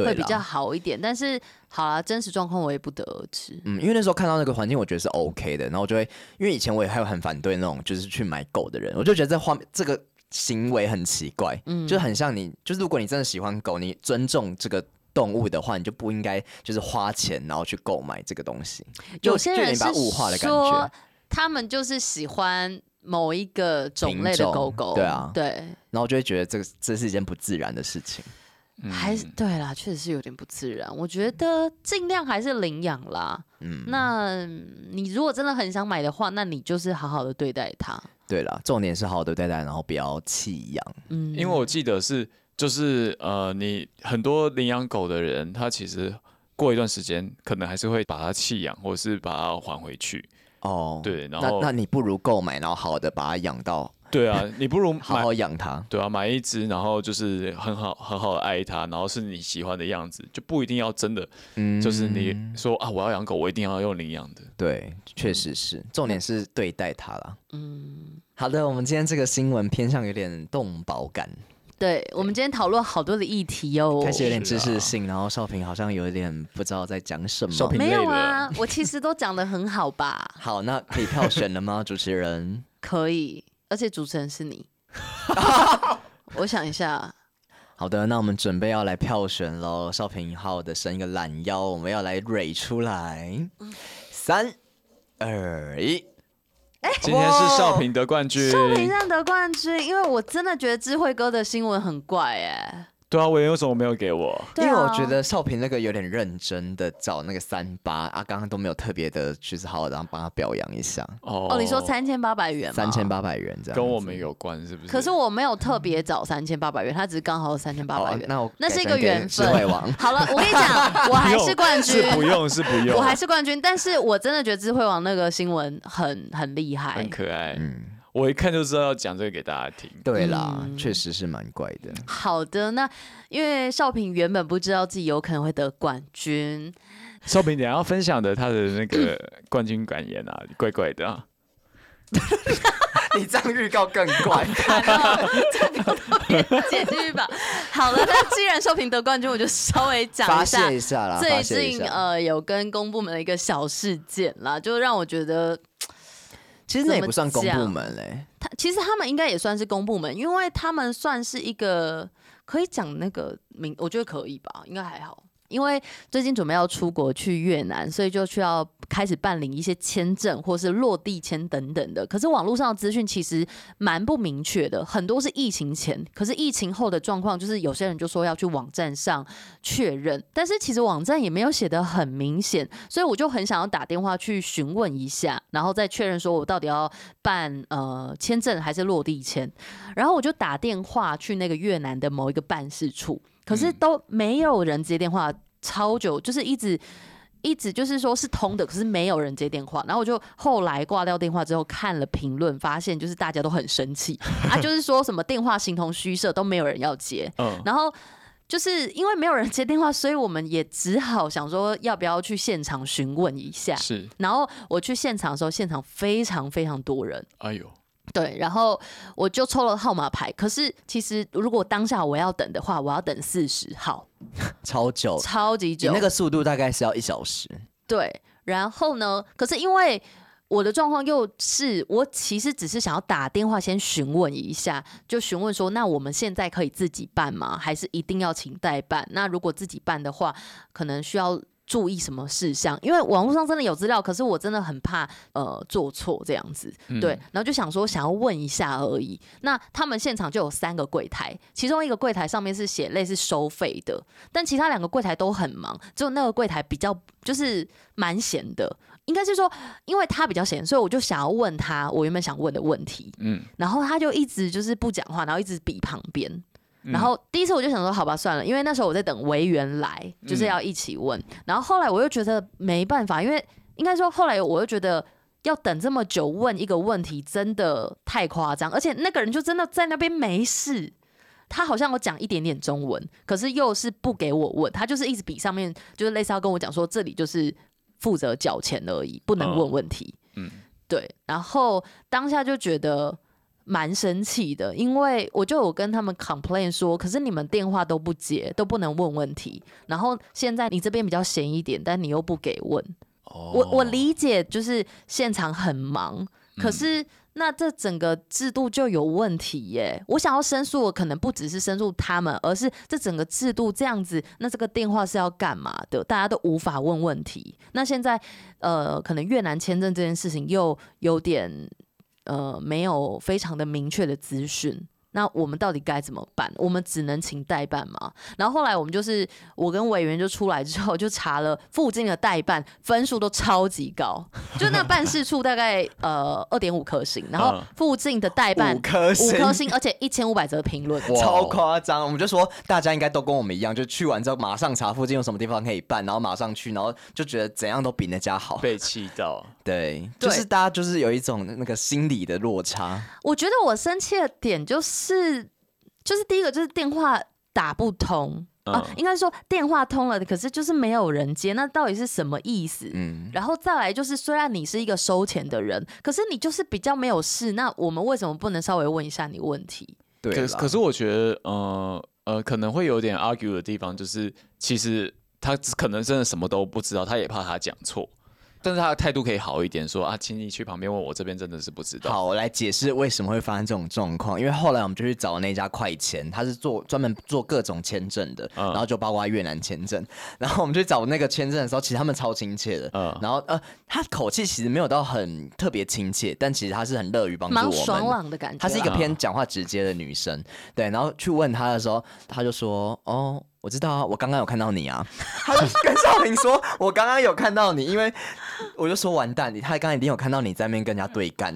会比较好一点。但是好啦，真实状况我也不得而知。嗯，因为那时候看到那个环境，我觉得是 OK 的，然后我就会，因为以前我也还有很反对那种就是去买狗的人，我就觉得这画面这个行为很奇怪，嗯，就很像你，就是如果你真的喜欢狗，你尊重这个。动物的话，你就不应该就是花钱然后去购买这个东西。有些人是物化的感觉，他们就是喜欢某一个种类的狗狗，对啊，对。然后就会觉得这个这是一件不自然的事情。嗯、还是对啦，确实是有点不自然。我觉得尽量还是领养啦。嗯，那你如果真的很想买的话，那你就是好好的对待它。对啦，重点是好好的对待，然后不要弃养。嗯，因为我记得是。就是呃，你很多领养狗的人，他其实过一段时间可能还是会把它弃养，或者是把它还回去。哦，对，然后那那你不如购买，然后好好的把它养到。对啊，你不如好好养它。对啊，买一只，然后就是很好很好的爱它，然后是你喜欢的样子，就不一定要真的，嗯，就是你说啊，我要养狗，我一定要用领养的。对，确实是，重点是对待它啦。嗯，好的，我们今天这个新闻偏向有点动保感。对，我们今天讨论好多的议题哦，开始有点知识性，然后少平好像有一点不知道在讲什么。少平没有啊，我其实都讲的很好吧。*laughs* 好，那可以票选了吗？主持人可以，而且主持人是你。*laughs* 我想一下。好的，那我们准备要来票选喽。少平号的伸一个懒腰，我们要来蕊出来。三、二、一。哎，今天是少平得冠军，少平上得冠军，因为我真的觉得智慧哥的新闻很怪哎。对啊，我为什么没有给我？因为我觉得少平那个有点认真的找那个三八啊，刚刚都没有特别的，就是好好的帮他表扬一下。哦哦，你说三千八百元？三千八百元这样，跟我们有关是不是？可是我没有特别找三千八百元，他只是刚好三千八百元。那我那是一个缘分。智慧王，好了，我跟你讲，我还是冠军。是 *laughs* 不用，是不用。*laughs* 我还是冠军，但是我真的觉得智慧王那个新闻很很厉害，很可爱。嗯。我一看就知道要讲这个给大家听。对啦，确、嗯、实是蛮怪的。好的，那因为少平原本不知道自己有可能会得冠军。少平，你要分享的他的那个 *laughs* 冠军感言啊，怪怪的啊。*laughs* 你这样预告更怪。解释吧。好了，那既然少平得冠军，我就稍微讲一下。一下啦。最近呃，有跟公部门的一个小事件啦，就让我觉得。其实那也不算公部门嘞、欸，他其实他们应该也算是公部门，因为他们算是一个可以讲那个名，我觉得可以吧，应该还好。因为最近准备要出国去越南，所以就需要开始办理一些签证或是落地签等等的。可是网络上的资讯其实蛮不明确的，很多是疫情前，可是疫情后的状况就是有些人就说要去网站上确认，但是其实网站也没有写得很明显，所以我就很想要打电话去询问一下，然后再确认说我到底要办呃签证还是落地签，然后我就打电话去那个越南的某一个办事处。可是都没有人接电话，超久，就是一直一直就是说是通的，可是没有人接电话。然后我就后来挂掉电话之后看了评论，发现就是大家都很生气 *laughs* 啊，就是说什么电话形同虚设，都没有人要接。然后就是因为没有人接电话，所以我们也只好想说要不要去现场询问一下。是。然后我去现场的时候，现场非常非常多人。哎呦。对，然后我就抽了号码牌。可是其实如果当下我要等的话，我要等四十号，*laughs* 超久，超级久。那个速度大概是要一小时。对，然后呢？可是因为我的状况又是，我其实只是想要打电话先询问一下，就询问说，那我们现在可以自己办吗？还是一定要请代办？那如果自己办的话，可能需要。注意什么事项？因为网络上真的有资料，可是我真的很怕呃做错这样子，对，然后就想说想要问一下而已。那他们现场就有三个柜台，其中一个柜台上面是写类似收费的，但其他两个柜台都很忙，只有那个柜台比较就是蛮闲的，应该是说因为他比较闲，所以我就想要问他我原本想问的问题，嗯，然后他就一直就是不讲话，然后一直比旁边。然后第一次我就想说，好吧，算了，因为那时候我在等维园来，就是要一起问。然后后来我又觉得没办法，因为应该说后来我又觉得要等这么久问一个问题真的太夸张，而且那个人就真的在那边没事，他好像有讲一点点中文，可是又是不给我问，他就是一直比上面就是类似要跟我讲说这里就是负责缴钱而已，不能问问题。嗯，对。然后当下就觉得。蛮生气的，因为我就有跟他们 complain 说，可是你们电话都不接，都不能问问题。然后现在你这边比较闲一点，但你又不给问。Oh. 我我理解，就是现场很忙，可是那这整个制度就有问题耶。我想要申诉，我可能不只是申诉他们，而是这整个制度这样子，那这个电话是要干嘛的？大家都无法问问题。那现在呃，可能越南签证这件事情又有点。呃，没有非常的明确的资讯。那我们到底该怎么办？我们只能请代办吗？然后后来我们就是我跟委员就出来之后就查了附近的代办分数都超级高，就那办事处大概呃二点五颗星，然后附近的代办五颗星，五颗星，而且一千五百则评论，超夸张。我们就说大家应该都跟我们一样，就去完之后马上查附近有什么地方可以办，然后马上去，然后就觉得怎样都比那家好，被气到。对，就是大家就是有一种那个心理的落差。我觉得我生气的点就是。是，就是第一个就是电话打不通、嗯、啊，应该说电话通了，可是就是没有人接，那到底是什么意思？嗯，然后再来就是，虽然你是一个收钱的人，可是你就是比较没有事，那我们为什么不能稍微问一下你问题？对，可是可是我觉得，呃呃，可能会有点 argue 的地方，就是其实他可能真的什么都不知道，他也怕他讲错。但是他的态度可以好一点，说啊，请你去旁边问我，这边真的是不知道。好，我来解释为什么会发生这种状况。因为后来我们就去找那家快签，他是做专门做各种签证的，嗯、然后就包括越南签证。然后我们去找那个签证的时候，其实他们超亲切的。嗯。然后呃，他口气其实没有到很特别亲切，但其实他是很乐于帮助我们。蛮爽朗的感觉。她是一个偏讲话直接的女生，嗯、对。然后去问他的时候，他就说：“哦。”我知道啊，我刚刚有看到你啊。他就跟少平说：“我刚刚有看到你，因为我就说完蛋，你他刚刚一定有看到你在那边跟人家对干。”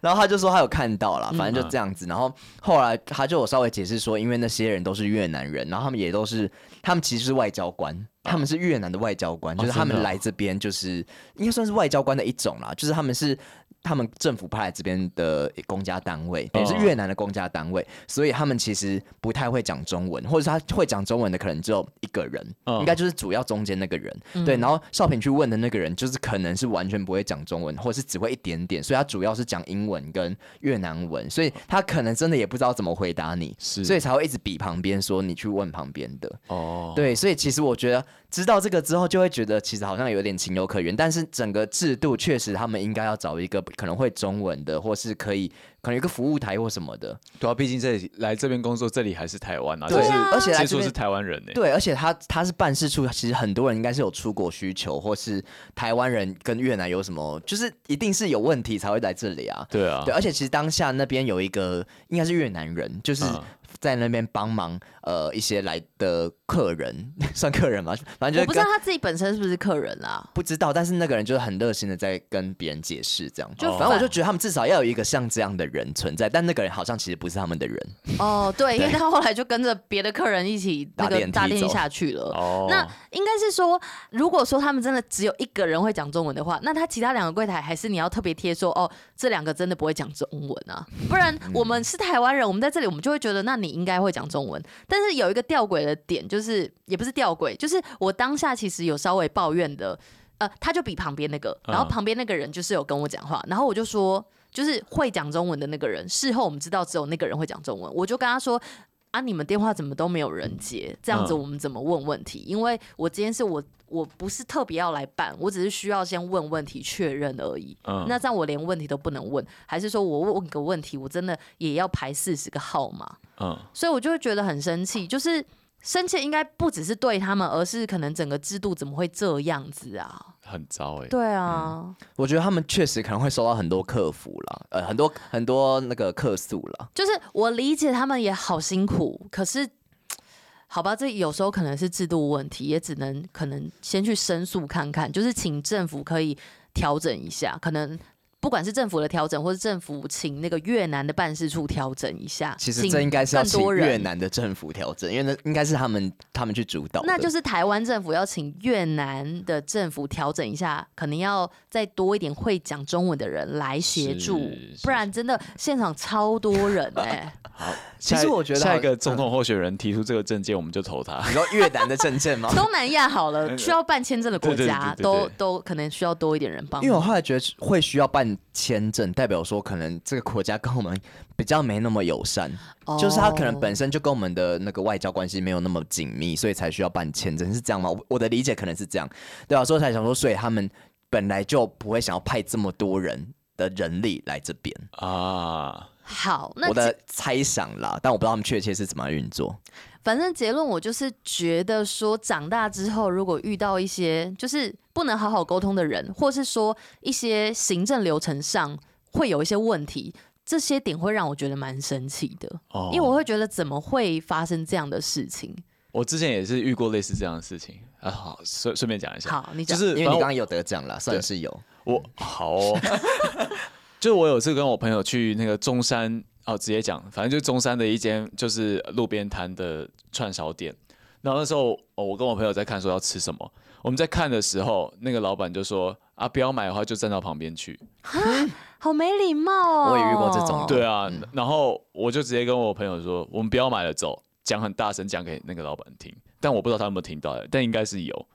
然后他就说他有看到了，反正就这样子。然后后来他就有稍微解释说，因为那些人都是越南人，然后他们也都是，他们其实是外交官，他们是越南的外交官，就是他们来这边就是应该算是外交官的一种啦，就是他们是。他们政府派来这边的公家单位，也是越南的公家单位，所以他们其实不太会讲中文，或者他会讲中文的可能只有一个人，应该就是主要中间那个人。对，然后少平去问的那个人，就是可能是完全不会讲中文，或者是只会一点点，所以他主要是讲英文跟越南文，所以他可能真的也不知道怎么回答你，所以才会一直比旁边说你去问旁边的。哦，对，所以其实我觉得。知道这个之后，就会觉得其实好像有点情有可原，但是整个制度确实他们应该要找一个可能会中文的，或是可以可能有一个服务台或什么的。对啊，毕竟这里来这边工作，这里还是台湾啊，对啊，而且接触是台湾人呢。对，而且他他是办事处，其实很多人应该是有出国需求，或是台湾人跟越南有什么，就是一定是有问题才会来这里啊。对啊，对，而且其实当下那边有一个应该是越南人，就是。嗯在那边帮忙，呃，一些来的客人 *laughs* 算客人吗？反正就是我不知道他自己本身是不是客人啊，不知道。但是那个人就是很热心的在跟别人解释，这样。就反正我就觉得他们至少要有一个像这样的人存在，但那个人好像其实不是他们的人。哦，对，对因为他后来就跟着别的客人一起那个搭电梯下去了。哦，那应该是说，如果说他们真的只有一个人会讲中文的话，那他其他两个柜台还是你要特别贴说，哦，这两个真的不会讲中文啊，不然我们是台湾人，我们在这里我们就会觉得，那你。应该会讲中文，但是有一个吊诡的点，就是也不是吊诡，就是我当下其实有稍微抱怨的，呃，他就比旁边那个，然后旁边那个人就是有跟我讲话，然后我就说，就是会讲中文的那个人，事后我们知道只有那个人会讲中文，我就跟他说。啊！你们电话怎么都没有人接？这样子我们怎么问问题？嗯、因为我今天是我，我不是特别要来办，我只是需要先问问题确认而已。嗯，那这样我连问题都不能问，还是说我问个问题，我真的也要排四十个号码？嗯，所以我就会觉得很生气，就是。生气应该不只是对他们，而是可能整个制度怎么会这样子啊？很糟哎、欸。对啊、嗯，我觉得他们确实可能会收到很多客服了，呃，很多很多那个客诉了。就是我理解他们也好辛苦，可是好吧，这有时候可能是制度问题，也只能可能先去申诉看看，就是请政府可以调整一下，可能不管是政府的调整，或是政府请那个越南的办事处调整一下。其实这应该是要请越南的政府调整，因为那应该是他们他们去主导。那就是台湾政府要请越南的政府调整一下，可能要再多一点会讲中文的人来协助不然真的现场超多人 *laughs* 哎、好，其实我觉得下一个总统候选人提出这个证件，我们就投他。*laughs* 你说越南的证件吗？东南亚好了，*laughs* 需要办签证的国家都都可能需要多一点人帮。因为我后来觉得会需要办签证，代表说可能这个国家跟我们比较没那么友善，哦。就是他可能本身就跟我们的那个外交关系没有那么紧密，所以才需要办签证，是这样吗？我我的理解可能是这样，对啊，所以才想说，所以他们本来就不会想要派这么多人的人力来这边，啊，好，那我的猜想啦，但我不知道他们确切是怎么运作。反正结论我就是觉得说，长大之后如果遇到一些就是不能好好沟通的人，或是说一些行政流程上会有一些问题，这些点会让我觉得蛮生气的，哦因为我会觉得怎么会发生这样的事情？我之前也是遇过类似这样的事情啊。好，顺顺便讲一下，好，你讲就是因为你刚刚有得奖了，算是有。我好、哦，*laughs* 就是我有次跟我朋友去那个中山哦，直接讲，反正就中山的一间就是路边摊的串烧店。然后那时候哦，我跟我朋友在看说要吃什么，我们在看的时候，那个老板就说啊，不要买的话就站到旁边去。好没礼貌哦！我也遇过这种对啊，嗯然后我就直接跟我朋友说，我们不要买了，走，讲很大声讲给那个老板听，但我不知道他有没有听到，但应该是有。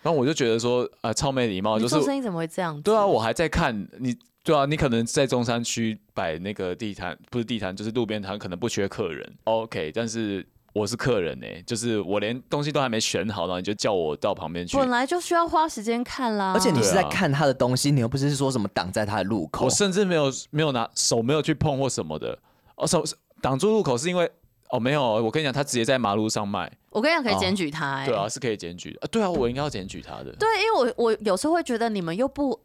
然后我就觉得说，啊，超没礼貌，就是做生意怎么会这样子？对啊，我还在看你，对啊，你可能在中山区摆那个地摊，不是地摊，就是路边摊，可能不缺客人，OK，但是我是客人呢、欸，就是我连东西都还没选好，然后你就叫我到旁边去，本来就需要花时间看啦。而且你是在看他的东西，你又不是说什么挡在他的路口我。甚至没有没有拿手没有去碰或什么的，哦，手挡住路口是因为哦没有，我跟你讲，他直接在马路上卖，我跟你讲，可以检举他、欸。对啊，是可以检举的，啊对啊，我应该要检举他的，对，因为我我有时候会觉得你们又不，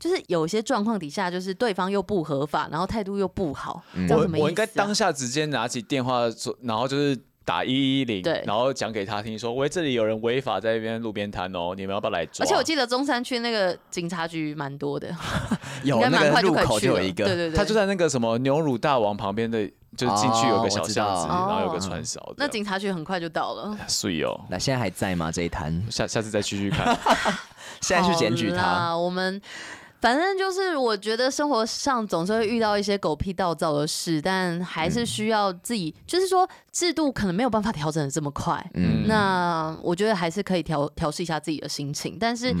就是有些状况底下，就是对方又不合法，然后态度又不好，嗯这样什么意思、啊？我我应该当下直接拿起电话说，然后就是打一一零，对然后讲给他听说，喂，这里有人违法在那边路边摊哦，你们要不要来抓？而且我记得中山区那个警察局蛮多的，有 *laughs* 应该蛮快就那个路可以去了。口就有一个，对对对，他就在那个什么牛乳大王旁边的，就是进去有个小巷子，然后有个串烧的。那警察局很快就到了。碎哦，那现在还在吗？这一摊下下次再继续看。*laughs* *laughs* 现在去检举他。啦我们反正就是，我觉得生活上总是会遇到一些狗屁倒灶的事，但还是需要自己，就是说制度可能没有办法调整的这么快。嗯那我觉得还是可以调调试一下自己的心情，但是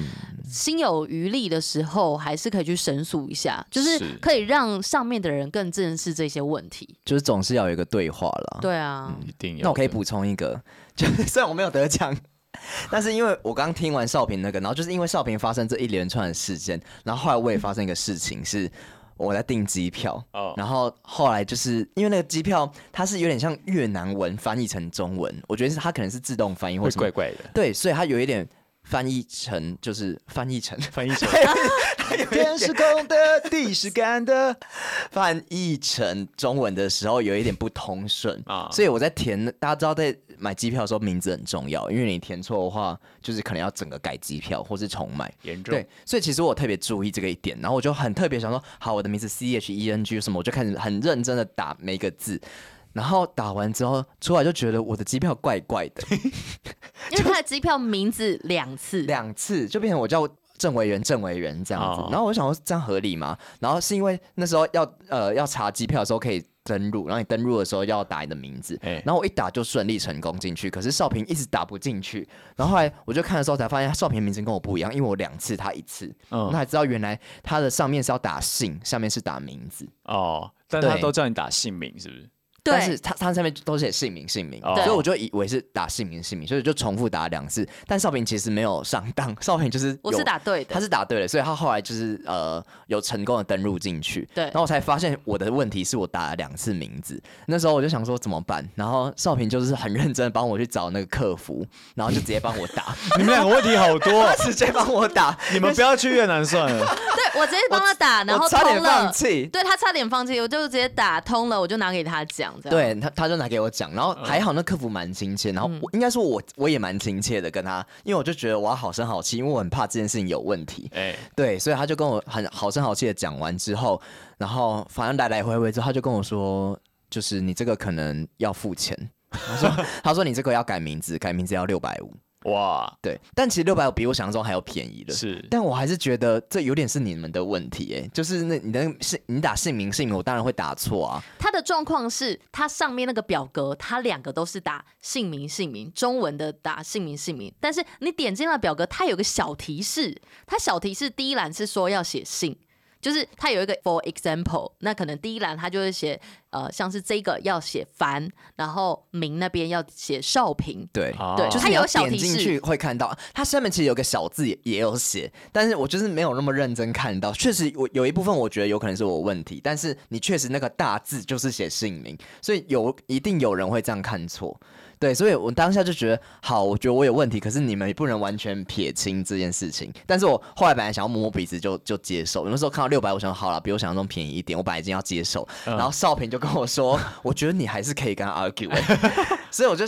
心有余力的时候，还是可以去申诉一下，就是是可以让上面的人更正视这些问题。就是总是要有一个对话啦。对啊，一定要。那我可以补充一个，就是 *laughs* 虽然我没有得奖，*laughs* 但是因为我刚听完少平那个，然后就是因为少平发生这一连串的事件，然后后来我也发生一个事情，是我在订机票，哦。然后后来就是因为那个机票它是有点像越南文翻译成中文，我觉得是它可能是自动翻译或会什么怪怪的，对，所以它有一点翻译成就是翻译成翻译成。*laughs* 天是空的，地是干的，翻译成中文的时候有一点不通顺啊。所以我在填，大家知道在买机票的时候名字很重要，因为你填错的话，就是可能要整个改机票或是重买。严重对，所以其实我特别注意这个一点，然后我就很特别想说，好，我的名字 C H E N G 什么，我就开始很认真的打每一个字，然后打完之后出来就觉得我的机票怪怪的，*laughs* 因为他的机票名字两次，两次就变成我叫郑维元，郑维元这样子哦。然后我想说这样合理吗？然后是因为那时候要呃要查机票的时候可以登录，然后你登录的时候要打你的名字，哎然后我一打就顺利成功进去。可是少平一直打不进去，然后后来我就看的时候才发现少平名字跟我不一样，因为我两次他一次，嗯那才知道原来他的上面是要打姓，下面是打名字。哦，但他都叫你打姓名，是不是？对但是他他上面都写姓名姓名，哦所以我就以为是打姓名姓名，所以就重复打两次。但少平其实没有上当，少平就是我是打对的，他是打对的，所以他后来就是呃有成功的登入进去。对然后我才发现我的问题是我打了两次名字，那时候我就想说怎么办，然后少平就是很认真的帮我去找那个客服，然后就直接帮我打，*laughs* 你们两个问题好多，*laughs* 他直接帮我打，你们不要去越南算了。*laughs* 对我直接帮他打，然后差点通了。放弃。对他差点放弃，我就直接打通了，我就拿给他讲，讲，这样对他他就拿给我讲，然后还好那客服蛮亲切，然后我应该说我我也蛮亲切的跟他，因为我就觉得我要好声好气，因为我很怕这件事情有问题。哎，对，所以他就跟我很好声好气的讲完之后，然后反正来来回回之后，他就跟我说，就是你这个可能要付钱。*laughs* 他说他说你这个要改名字，改名字要六百五。哇，对，但其实六百五比我想象中还要便宜的。是，但我还是觉得这有点是你们的问题，哎，就是那你的姓，你打姓名姓名，我当然会打错啊。他的状况是，他上面那个表格，他两个都是打姓名姓名，中文的打姓名姓名，但是你点进了表格，它有个小提示，它小提示第一栏是说要写姓。就是它有一个 for example，那可能第一栏它就会写，呃，像是这个要写凡，然后名那边要写少平，对，对，就是它有小提示，点进去会看到，它下面其实有个小字也也有写，但是我就是没有那么认真看到，确实我有一部分我觉得有可能是我问题，但是你确实那个大字就是写姓名，所以有一定有人会这样看错。对，所以我当下就觉得好，我觉得我有问题，可是你们也不能完全撇清这件事情。但是我后来本来想要摸摸鼻子就就接受，有的时候看到六百，我想好了，比我想象中便宜一点，我本来已经要接受。嗯、然后少平就跟我说，我觉得你还是可以跟他 argue，*laughs* 所以我就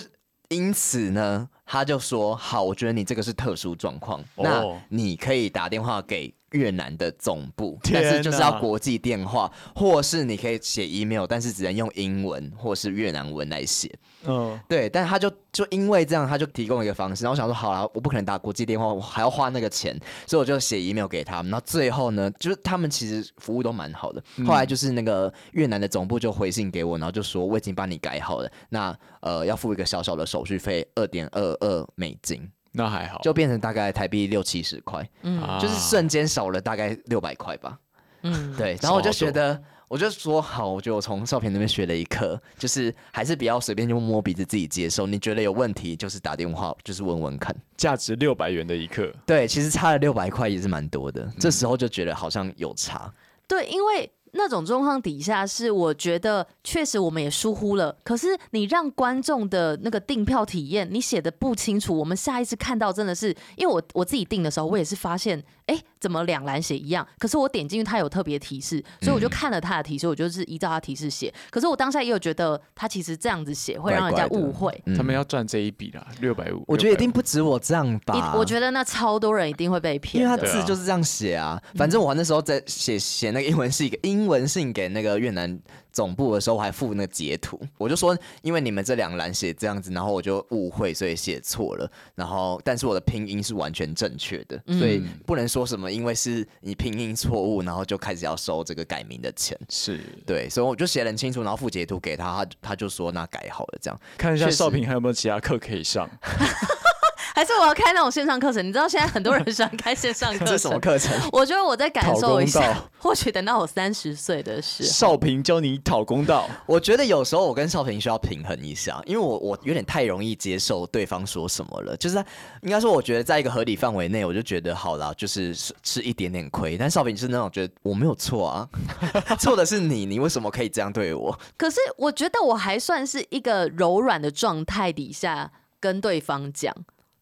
因此呢，他就说好，我觉得你这个是特殊状况，哦、那你可以打电话给。越南的总部，但是就是要国际电话，或是你可以写 email，但是只能用英文或是越南文来写。嗯，对，但他就就因为这样，他就提供一个方式。然后我想说，好了，我不可能打国际电话，我还要花那个钱，所以我就写 email 给他们。然后最后呢，就是他们其实服务都蛮好的。后来就是那个越南的总部就回信给我，然后就说我已经帮你改好了，那呃要付一个小小的手续费，二点二二美金。那还好，就变成大概台币六七十块，嗯，就是瞬间少了大概六百块吧，嗯，*laughs* 对。然后我就觉得，我就说好，我觉得我从照片那边学了一课，就是还是不要随便就摸鼻子自己接受。你觉得有问题，就是打电话，就是问问看。价值六百元的一课，对，其实差了六百块也是蛮多的。这时候就觉得好像有差，对，因为。那种状况底下是，我觉得确实我们也疏忽了。可是你让观众的那个订票体验，你写的不清楚，我们下一次看到真的是，因为我我自己订的时候，我也是发现，哎，怎么两栏写一样？可是我点进去，它有特别提示，所以我就看了它的提示，我就是依照它提示写。可是我当下也有觉得，他其实这样子写会让人家误会。他们要赚这一笔啦，六百五。我觉得一定不止我这样吧。我觉得那超多人一定会被骗，因为他字就是这样写啊。反正我那时候在写写那个英文是一个英文信给。那个越南总部的时候，我还附那个截图，我就说，因为你们这两栏写这样子，然后我就误会，所以写错了。然后，但是我的拼音是完全正确的，所以不能说什么，因为是你拼音错误，然后就开始要收这个改名的钱。是对，所以我就写得很清楚，然后附截图给他，他他就说那改好了，这样看一下少平还有没有其他课可以上。*laughs* 还是我要开那种线上课程？你知道现在很多人喜欢开线上课程，这是什么课程？我觉得我在感受一下，或许等到我三十岁的时候，少平教你讨公道。我觉得有时候我跟少平需要平衡一下，因为我我有点太容易接受对方说什么了。就是应该说，我觉得在一个合理范围内，我就觉得好了，就是吃一点点亏。但少平是那种觉得我没有错啊，*laughs* 错的是你，你为什么可以这样对我？可是我觉得我还算是一个柔软的状态底下跟对方讲。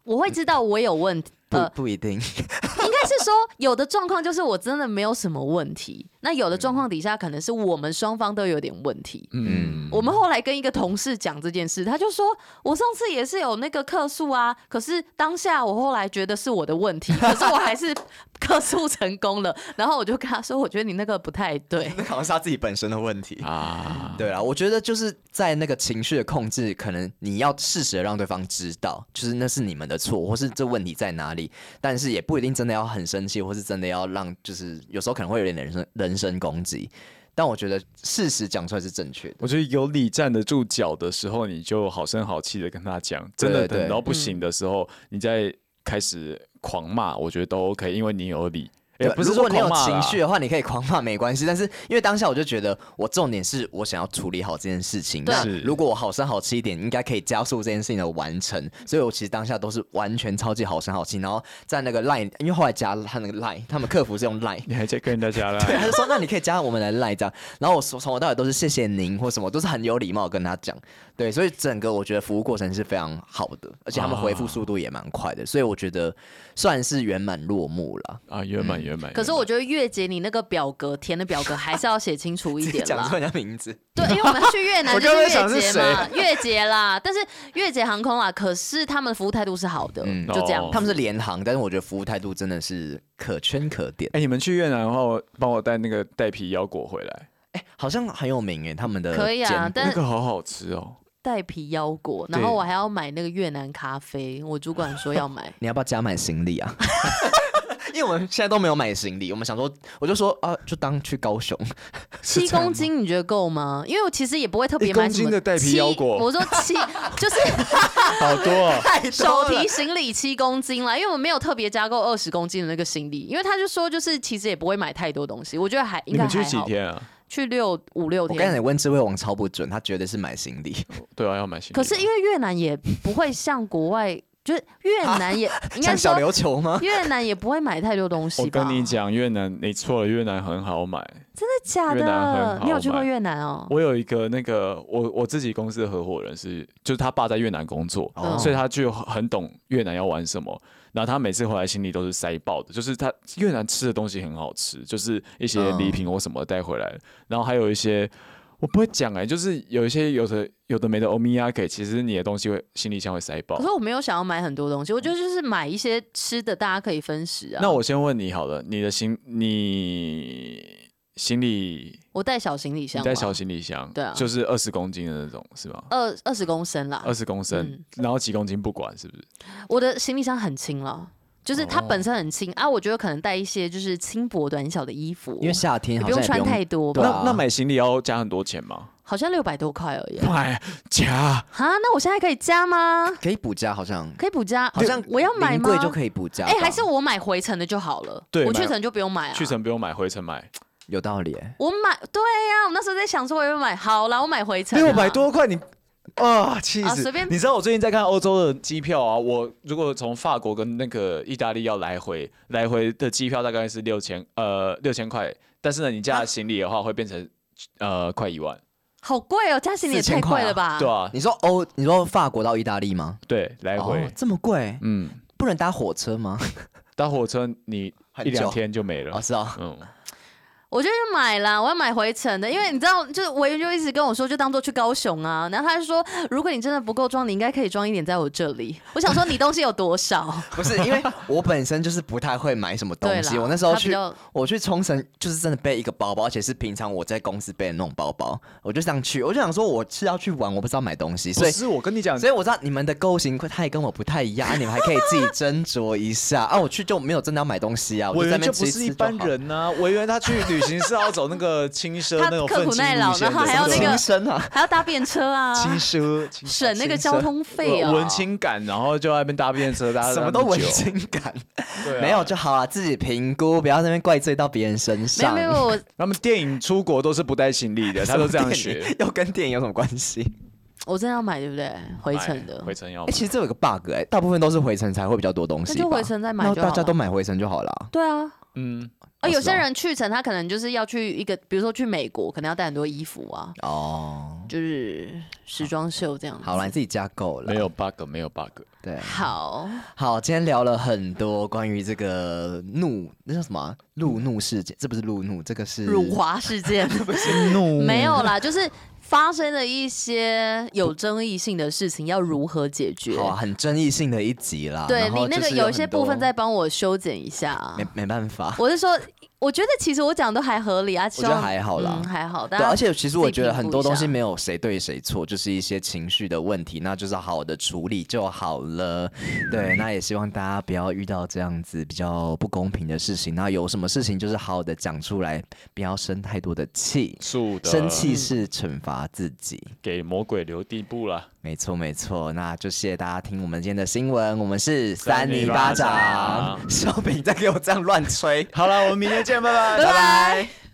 我会知道我有问题，不不一定，*laughs* 应该是说有的状况就是我真的没有什么问题。那有的状况底下，可能是我们双方都有点问题。嗯，我们后来跟一个同事讲这件事，他就说：“我上次也是有那个客诉啊，可是当下我后来觉得是我的问题，可是我还是客诉成功了。*laughs* ”然后我就跟他说：“我觉得你那个不太对，那好像是他自己本身的问题啊。”对啊，我觉得就是在那个情绪的控制，可能你要适时的让对方知道，就是那是你们的错，或是这问题在哪里。但是也不一定真的要很生气，或是真的要让，就是有时候可能会有点人身人。身攻击，但我觉得事实讲出来是正确的。我觉得有理站得住脚的时候，你就好声好气的跟他讲。真的等到不行的时候，你再开始狂骂，我觉得都 OK，因为你有理。对，不是说你有情绪的话，你可以狂骂没关系。但是因为当下我就觉得，我重点是我想要处理好这件事情。那如果我好声好气一点，应该可以加速这件事情的完成。所以我其实当下都是完全超级好声好气。然后在那个 line，因为后来加了他那个 line，他们客服是用 line，你还在跟人家加 *laughs* 了？对，他就说那你可以加我们来 line 这样。然后我从从头到尾都是谢谢您或什么，都是很有礼貌跟他讲。对，所以整个我觉得服务过程是非常好的，而且他们回复速度也蛮快的。所以我觉得算是圆满落幕了。啊，圆满圆可是我觉得月姐你那个表格填的表格还是要写清楚一点啦 *laughs* 讲出。人家名字，对，因为我们要去越南 *laughs* 就是刚想是月姐嘛，月姐啦。但是月姐航空啦，可是他们服务态度是好的，嗯就这样。哦他们是联航，但是我觉得服务态度真的是可圈可点。哎、你们去越南的话，帮我带那个带皮腰果回来，哎、好像很有名哎，他们的可以啊煎但那个好好吃哦。带皮腰果，然后我还要买那个越南咖啡，我主管说要买。*laughs* 你要不要加买行李啊？因为我们现在都没有买行李，我们想说，我就说啊，就当去高雄。*laughs* 七公斤你觉得够吗？因为我其实也不会特别一买什么公斤的带皮腰果七我说七 *laughs* 就是 *laughs* 好多哦。太手提行李七公斤啦，因为我没有特别加购二十公斤的那个行李，因为他就说就是其实也不会买太多东西，我觉得还应你们去该还好。几天啊？去六五六天我刚才天。问智慧王超不准，他绝对是买行李。对啊，要买行李。可是因为越南也不会像国外，就是越南也应该像小琉球吗？越南也不会买太多东西？我跟你讲，越南你错了，越南很好买。真的假越南很的？你有去过越南哦？我有一个那个我我自己公司的合伙人是，就是他爸在越南工作，哦所以他就很懂越南要玩什么。然后他每次回来行李都是塞爆的，就是他越南吃的东西很好吃，就是一些礼品或什么带回来，然后还有一些我不会讲哎、就是有一些有的有的没的欧米亚给，其实你的东西会行李箱会塞爆可。是我没有想要买很多东西，我觉得就是买一些吃的，大家可以分食啊。那我先问你好了，你的行你行李我带小行李箱，你带小行李箱，对啊就是二十公斤的那种是吗？二二十公升啦二。十公升，嗯然后几公斤不管是不是？我的行李箱很轻了，就是它哦本身很轻、啊。我觉得可能带一些就是轻薄短小的衣服，因为夏天也不用穿好像不用太多吧。那那买行李要加很多钱吗？好像六百多块而已啊。买加啊，那我现在可以加吗？可以补加，好像可以补加？好像我要买吗？就可以补加吧。哎、还是我买回程的就好了。对我去程就不用买啊。去程不用买，回程买有道理欸。我买，对呀、我那时候在想说我要买，好啦，我买回程、啊。六百多块，你啊气死！啊随便。你知道我最近在看欧洲的机票啊，我如果从法国跟那个意大利要来回，来回的机票大概是六千呃六千块，但是呢，你加行李的话会变成呃快一万，好贵哦，加行李也太贵了吧？对啊，你说欧，你说法国到意大利吗？对，来回。哦，这么贵，嗯，不能搭火车吗？*laughs* 搭火车你一两天就没了。哦，，是啊，嗯，我就去买啦，我要买回程的，因为你知道，就是维园就一直跟我说，就当做去高雄啊。然后他就说，如果你真的不够装，你应该可以装一点在我这里。我想说，你东西有多少？*laughs* 不是因为我本身就是不太会买什么东西，我那时候去我去冲绳就是真的背一个包包，而且是平常我在公司背的那种包包，我就这样去，我就想说我是要去玩，我不知道买东西，所以不是我跟你讲，所以我知道你们的购物型态跟我不太一样，啊、你们还可以自己斟酌一下啊。我去就没有真的要买东西啊，我就不吃一吃就是一般好。人呐、维园他去旅行是要走那个轻奢那种刻苦奋耐劳然后还要那个轻生啊，还要搭便车啊，轻奢，省那个交通费啊。文青感，然后就在那边搭便车，搭什么都文久青感，没有就好了，自己评估，不要那边怪罪到别人身没有上。没有，我他们电影出国都是不带行李的，*laughs* 他都这样学。要跟电影有什么关系？我真的要买，对不对？回程的，回程要。其实这有个 bug 哎、大部分都是回程才会比较多东西。那就回程再买那就好大家都买回程就好了。对啊。嗯，啊，有些人去程他可能就是要去一个，比如说去美国，可能要带很多衣服啊，哦，就是时装秀这样子。好了，你自己加购了。没有 bug，没有 bug。对，好，好，今天聊了很多关于这个怒，那叫什么啊？路怒事件？这不是路怒，这个是辱华事件 *laughs* 不是 *laughs* 怒，没有啦，就是发生了一些有争议性的事情，要如何解决？好啊，很争议性的一集啦。对你那个有一些部分再帮我修剪一下啊。没没办法。我是说，我觉得其实我讲都还合理啊，希我觉得还好啦嗯，还好。对，大家而且其实我觉得很多东西没有谁对谁错，就是一些情绪的问题，那就是好好的处理就好了。对，那也希望大家不要遇到这样子比较不公平的事情。那有什么事情就是好好的讲出来，不要生太多的气。是的，生气是惩罚自己，给魔鬼留地步了。没错没错。那就谢谢大家听我们今天的新闻，我们是三尼巴掌小饼在给我这样乱吹，好了，我们明天见，拜拜，拜拜。